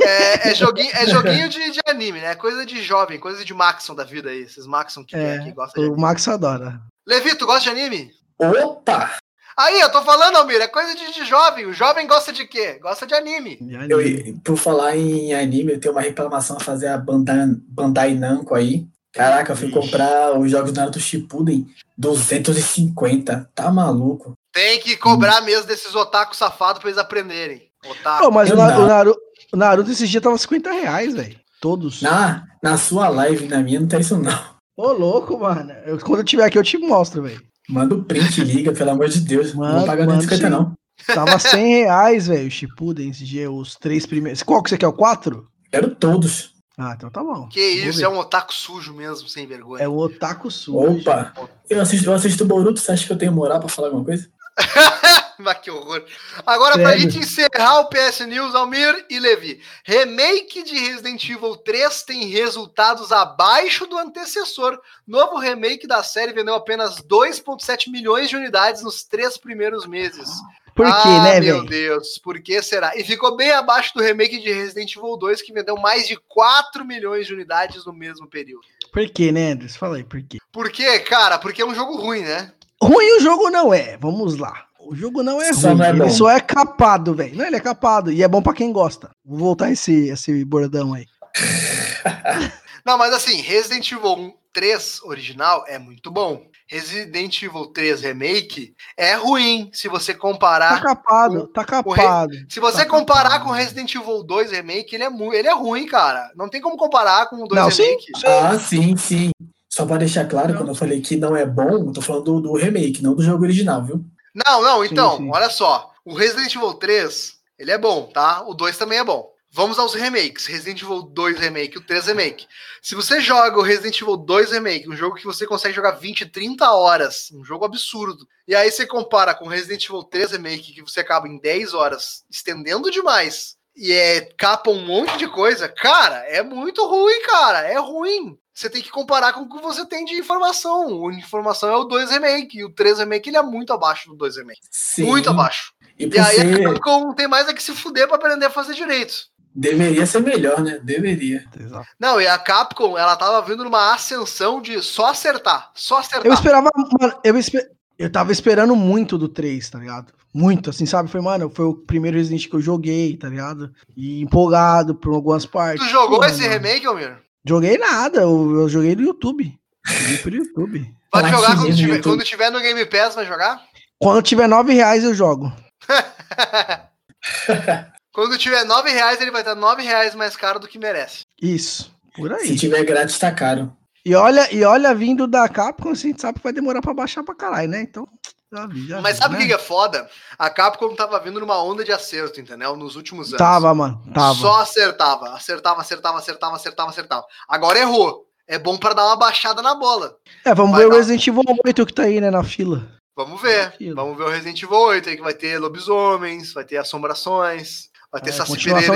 é, é joguinho, é joguinho de, de anime, né? Coisa de jovem, coisa de Maxon da vida aí. Esses Maxon que, É, que gostam de o. Max adora. Levi, tu gosta de anime? Opa! Aí, eu tô falando, Almir, é coisa de, de jovem. O jovem gosta de quê? Gosta de anime. Eu, por falar em anime, eu tenho uma reclamação a fazer a Bandai, Bandai Namco aí. Caraca, eu fui Ixi. comprar os jogos do Naruto Shippuden 250. Tá maluco? Tem que cobrar mesmo desses otakus safados pra eles aprenderem. Otaku. Pô, mas o, Na- o Naruto, o Naruto esse dia tava 50 reais, velho. Todos. Na, na sua live, na minha, não tem isso não. Ô, louco, mano. Eu- quando eu tiver aqui, eu te mostro, velho. Manda o print, liga, pelo amor de Deus. não Manda, pagar manda 250 sim. não. Tava 100 reais, velho. O Shippuden esse dia, os três primeiros. Qual que você quer? O 4? Quero todos. Ah, então tá bom. Que Vou isso, ver. é um otaku sujo mesmo, sem vergonha. É o Otaku Sul. Opa! Eu assisto, eu assisto Boruto, você acha que eu tenho moral pra falar alguma coisa? Mas que horror. Agora, pra Sério? gente encerrar o PS News, Almir e Levi. Remake de Resident Evil 3 tem resultados abaixo do antecessor. Novo remake da série vendeu apenas 2,7 milhões de unidades nos três primeiros meses. Por quê, ah, né, meu velho? Deus, por que será? E ficou bem abaixo do remake de Resident Evil 2, que vendeu mais de 4 milhões de unidades no mesmo período. Por quê, né, Andres? Fala aí, por quê? Por quê, cara? Porque é um jogo ruim, né? Ruim o jogo não é. Vamos lá. O jogo não é ruim. não é ele só é capado, velho. Não, ele é capado. E é bom pra quem gosta. Vou voltar esse, esse bordão aí. Não, mas assim, Resident Evil 1 3 original é muito bom. Resident Evil 3 Remake é ruim se você Tá comparar. capado, tá capado. Se você tá comparar capado. com Resident Evil 2 Remake, ele é, mu- ele é ruim, cara. Não tem como comparar com o 2 Não, Remake. sim. Ah, sim, sim. Só pra deixar claro, quando eu falei que não é bom, eu tô falando do, do remake, não do jogo original, viu? Não, não, Sim, então, sim. olha só. O Resident Evil 3, ele é bom, tá? O 2 também é bom. Vamos aos remakes. Resident Evil 2 Remake, o 3 Remake. Se você joga o Resident Evil 2 Remake, um jogo que você consegue jogar 20, 30 horas, um jogo absurdo, e aí você compara com Resident Evil 3 Remake, que você acaba em 10 horas, estendendo demais, e é capa um monte de coisa, cara, é muito ruim, cara. É ruim. Você tem que comparar com o que você tem de informação. A informação é o 2 Remake, e o 3 Remake ele é muito abaixo do 2 Remake. Sim. Muito abaixo. E E aí ser, a Capcom tem mais é que se fuder pra aprender a fazer direito. deveria ser melhor, né? Deveria. Exato. Não, e a Capcom, ela tava vindo numa ascensão de só acertar, só acertar. Eu esperava, mano, eu, espe- eu tava esperando muito do 3, tá ligado? Muito, assim, sabe? Foi, mano, foi o primeiro Resident que eu joguei, tá ligado? E empolgado por algumas partes. Tu jogou Porra, esse mano. remake, Almir? Joguei nada, eu, eu joguei no YouTube. Joguei pelo YouTube. Pode jogar sim, quando tiver, YouTube. quando tiver no Game Pass, vai jogar? Quando tiver 9 reais, eu jogo. Quando tiver 9 reais, ele vai estar 9 reais mais caro do que merece. Isso, por Se aí. tiver grátis, tá caro. E olha, e olha, vindo da Capcom, a gente sabe que vai demorar pra baixar pra caralho, né? Então, já Mas sabe o né? que é foda? A Capcom tava vindo numa onda de acerto, entendeu? Nos últimos anos. Tava, mano, tava. Só acertava, acertava, acertava, acertava, acertava, acertava. Agora errou. É bom pra dar uma baixada na bola. É, vamos Vai ver o dar. Resident Evil 8 que tá aí, né, na fila. Vamos ver. Aquilo. Vamos ver o Resident Evil 8 aí, que vai ter lobisomens, vai ter assombrações, vai ter É, Saci continuação,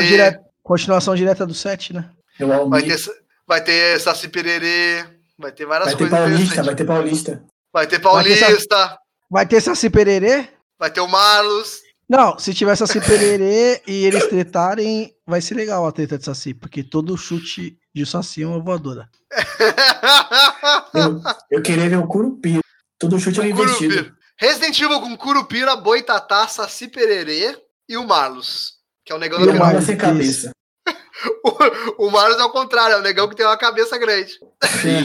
continuação direta do 7, né? Vai ter, vai ter Saci Pererê, vai ter várias Vai ter coisas paulista, vai ter paulista. Vai ter Vai ter Paulista, Vai ter Saci Pererê? vai ter o Marlos. Não, se tiver Saci Pererê e eles tretarem, vai ser legal a treta de Saci, porque todo chute de Saci é uma voadora. Eu, eu queria ver o Curupira. Todo chute é um investido. Curupira. Resident Evil com Curupira, Boitatá, Saci Pererê e o Marlos. Que é o negão E da o. Marlos, sem cabeça. O, o Marlos é o contrário, é o negão que tem uma cabeça grande. Sim.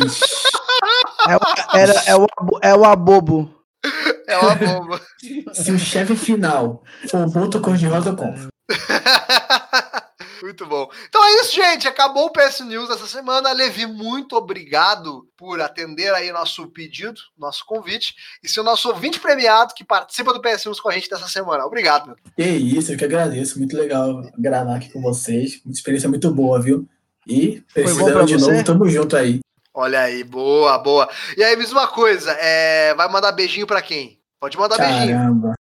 É, o- era, é, o, é o abobo. É uma bomba. Se o chefe final for o Boto Cor-de-Rosa, eu compro. Muito bom. Então é isso, gente. Acabou o PS News essa semana. Levi, muito obrigado por atender aí nosso pedido, nosso convite. E ser o nosso ouvinte premiado que participa do PS News com a gente dessa semana. Obrigado, meu. Que isso, eu que agradeço. Muito legal gravar aqui com vocês. Uma experiência muito boa, viu? E precisando de você? novo, tamo junto aí. Olha aí, boa, boa. E aí, mesma coisa, é... vai mandar beijinho pra quem? Pode mandar beijinho. Caramba.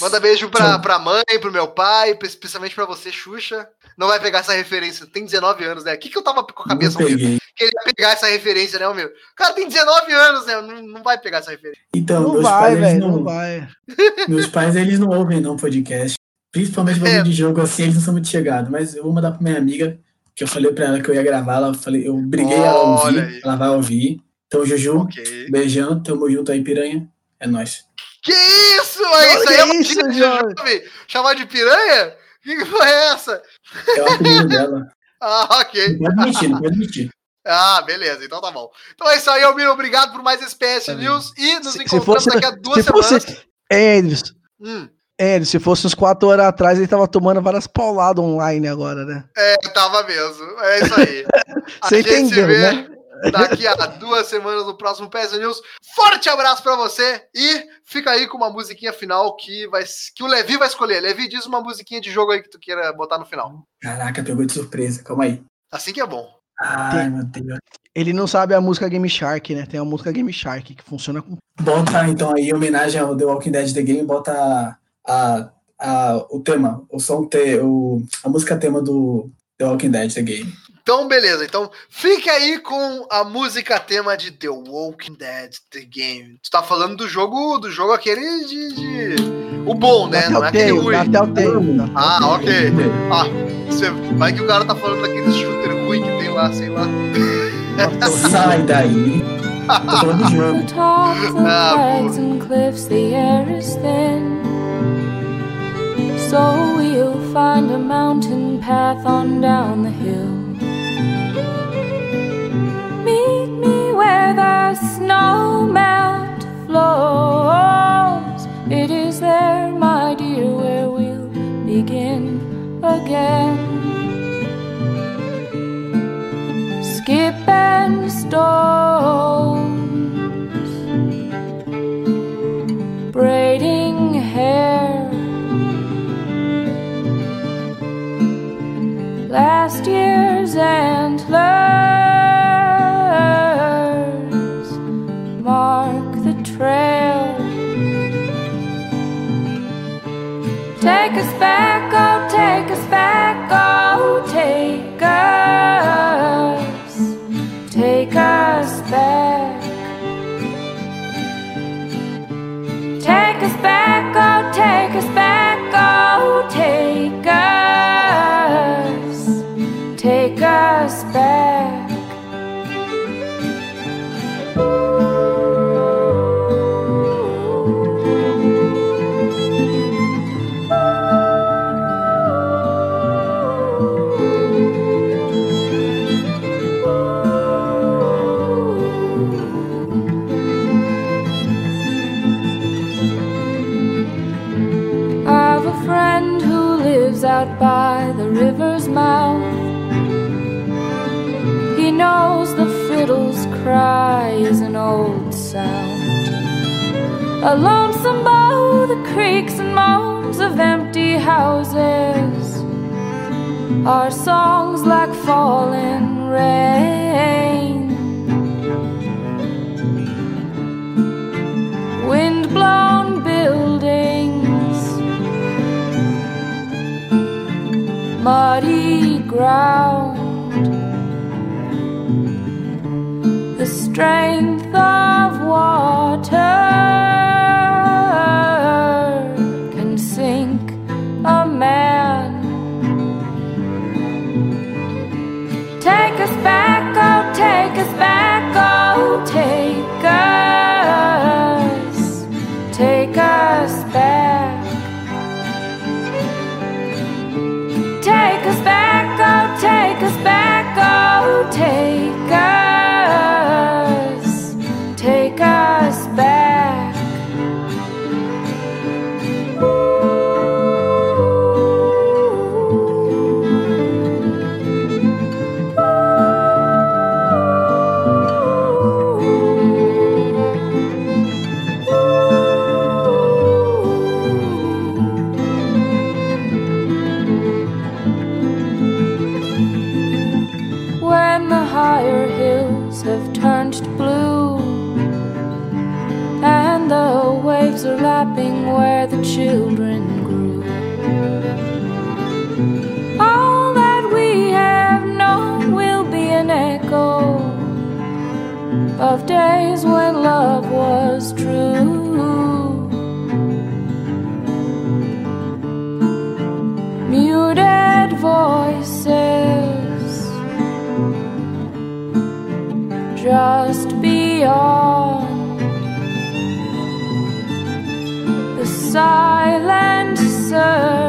Manda beijo pra, pra mãe, pro meu pai, especialmente pra você, Xuxa. Não vai pegar essa referência. Tem 19 anos, né? O que, que eu tava com a cabeça, meu? peguei. Que ele ia pegar essa referência, né, meu? O cara tem 19 anos, né? Não, não vai pegar essa referência. Então, Não meus vai, pais, eles velho, não, não vai. meus pais, eles não ouvem não podcast. Principalmente É. bagulho de jogo assim, eles não são muito chegados. Mas eu vou mandar pra minha amiga, que eu falei pra ela que eu ia gravar, ela falei, eu briguei ela a Olha aí. ouvir, ela vai ouvir. Então, Juju, Ok. beijão, tamo junto aí, piranha. É nóis. Que isso? É isso aí é uma isso, de jovem. Chamar de piranha? Que que foi essa? É o apelido dela. Ah, ok. Não pode mentir, não pode mentir. Ah, beleza. Então tá bom. Então é isso aí, Almir. Obrigado por mais esse PS News. E nos Se- se encontramos fosse- daqui a duas se fosse- semanas. É, Edris, Hum, é, se fosse uns 4 horas atrás, ele tava tomando várias pauladas online agora, né? é, tava mesmo. É isso aí. A Você gente se entendeu, né? Daqui a duas semanas no próximo PS News. Forte abraço pra você e fica aí com uma musiquinha final que, vai, que o Levi vai escolher. Levi, diz uma musiquinha de jogo aí que tu queira botar no final. Caraca, pegou de surpresa. Calma aí. Assim que é bom. Ai, meu Deus. Ele não sabe a música Game Shark, né? Tem a música Game Shark que funciona com. Bota então aí, em homenagem ao The Walking Dead The Game, bota a, a- o tema, o som, te, o, a música tema do The Walking Dead The Game. Então, beleza. Então, fique aí com a música tema de The Walking Dead The Game. Tu tá falando do jogo, do jogo aquele de. de- O bom, né? Não é aquele ruim. da- Ah, ok. Ah, você, vai que o cara tá falando daquele shooter ruim que tem lá, sei lá. Sai daí. Tô falando do jogo. Ah. So we'll find a mountain path on down the hill. where the snow melt flows. It is there, my dear, where we'll begin again. Skip and stones, braiding hair. Last year's antlers. Trail. Take us back, oh, take us back, oh, take us, take us back. Take us back, oh, take us back, oh, take us, take us back. River's mouth. He knows the fiddle's cry is an old sound. A lonesome bow, the creaks and moans of empty houses are songs like falling rain. Wind blown buildings, muddy ground, the strength of water days when love was true. Muted voices just beyond the silent surge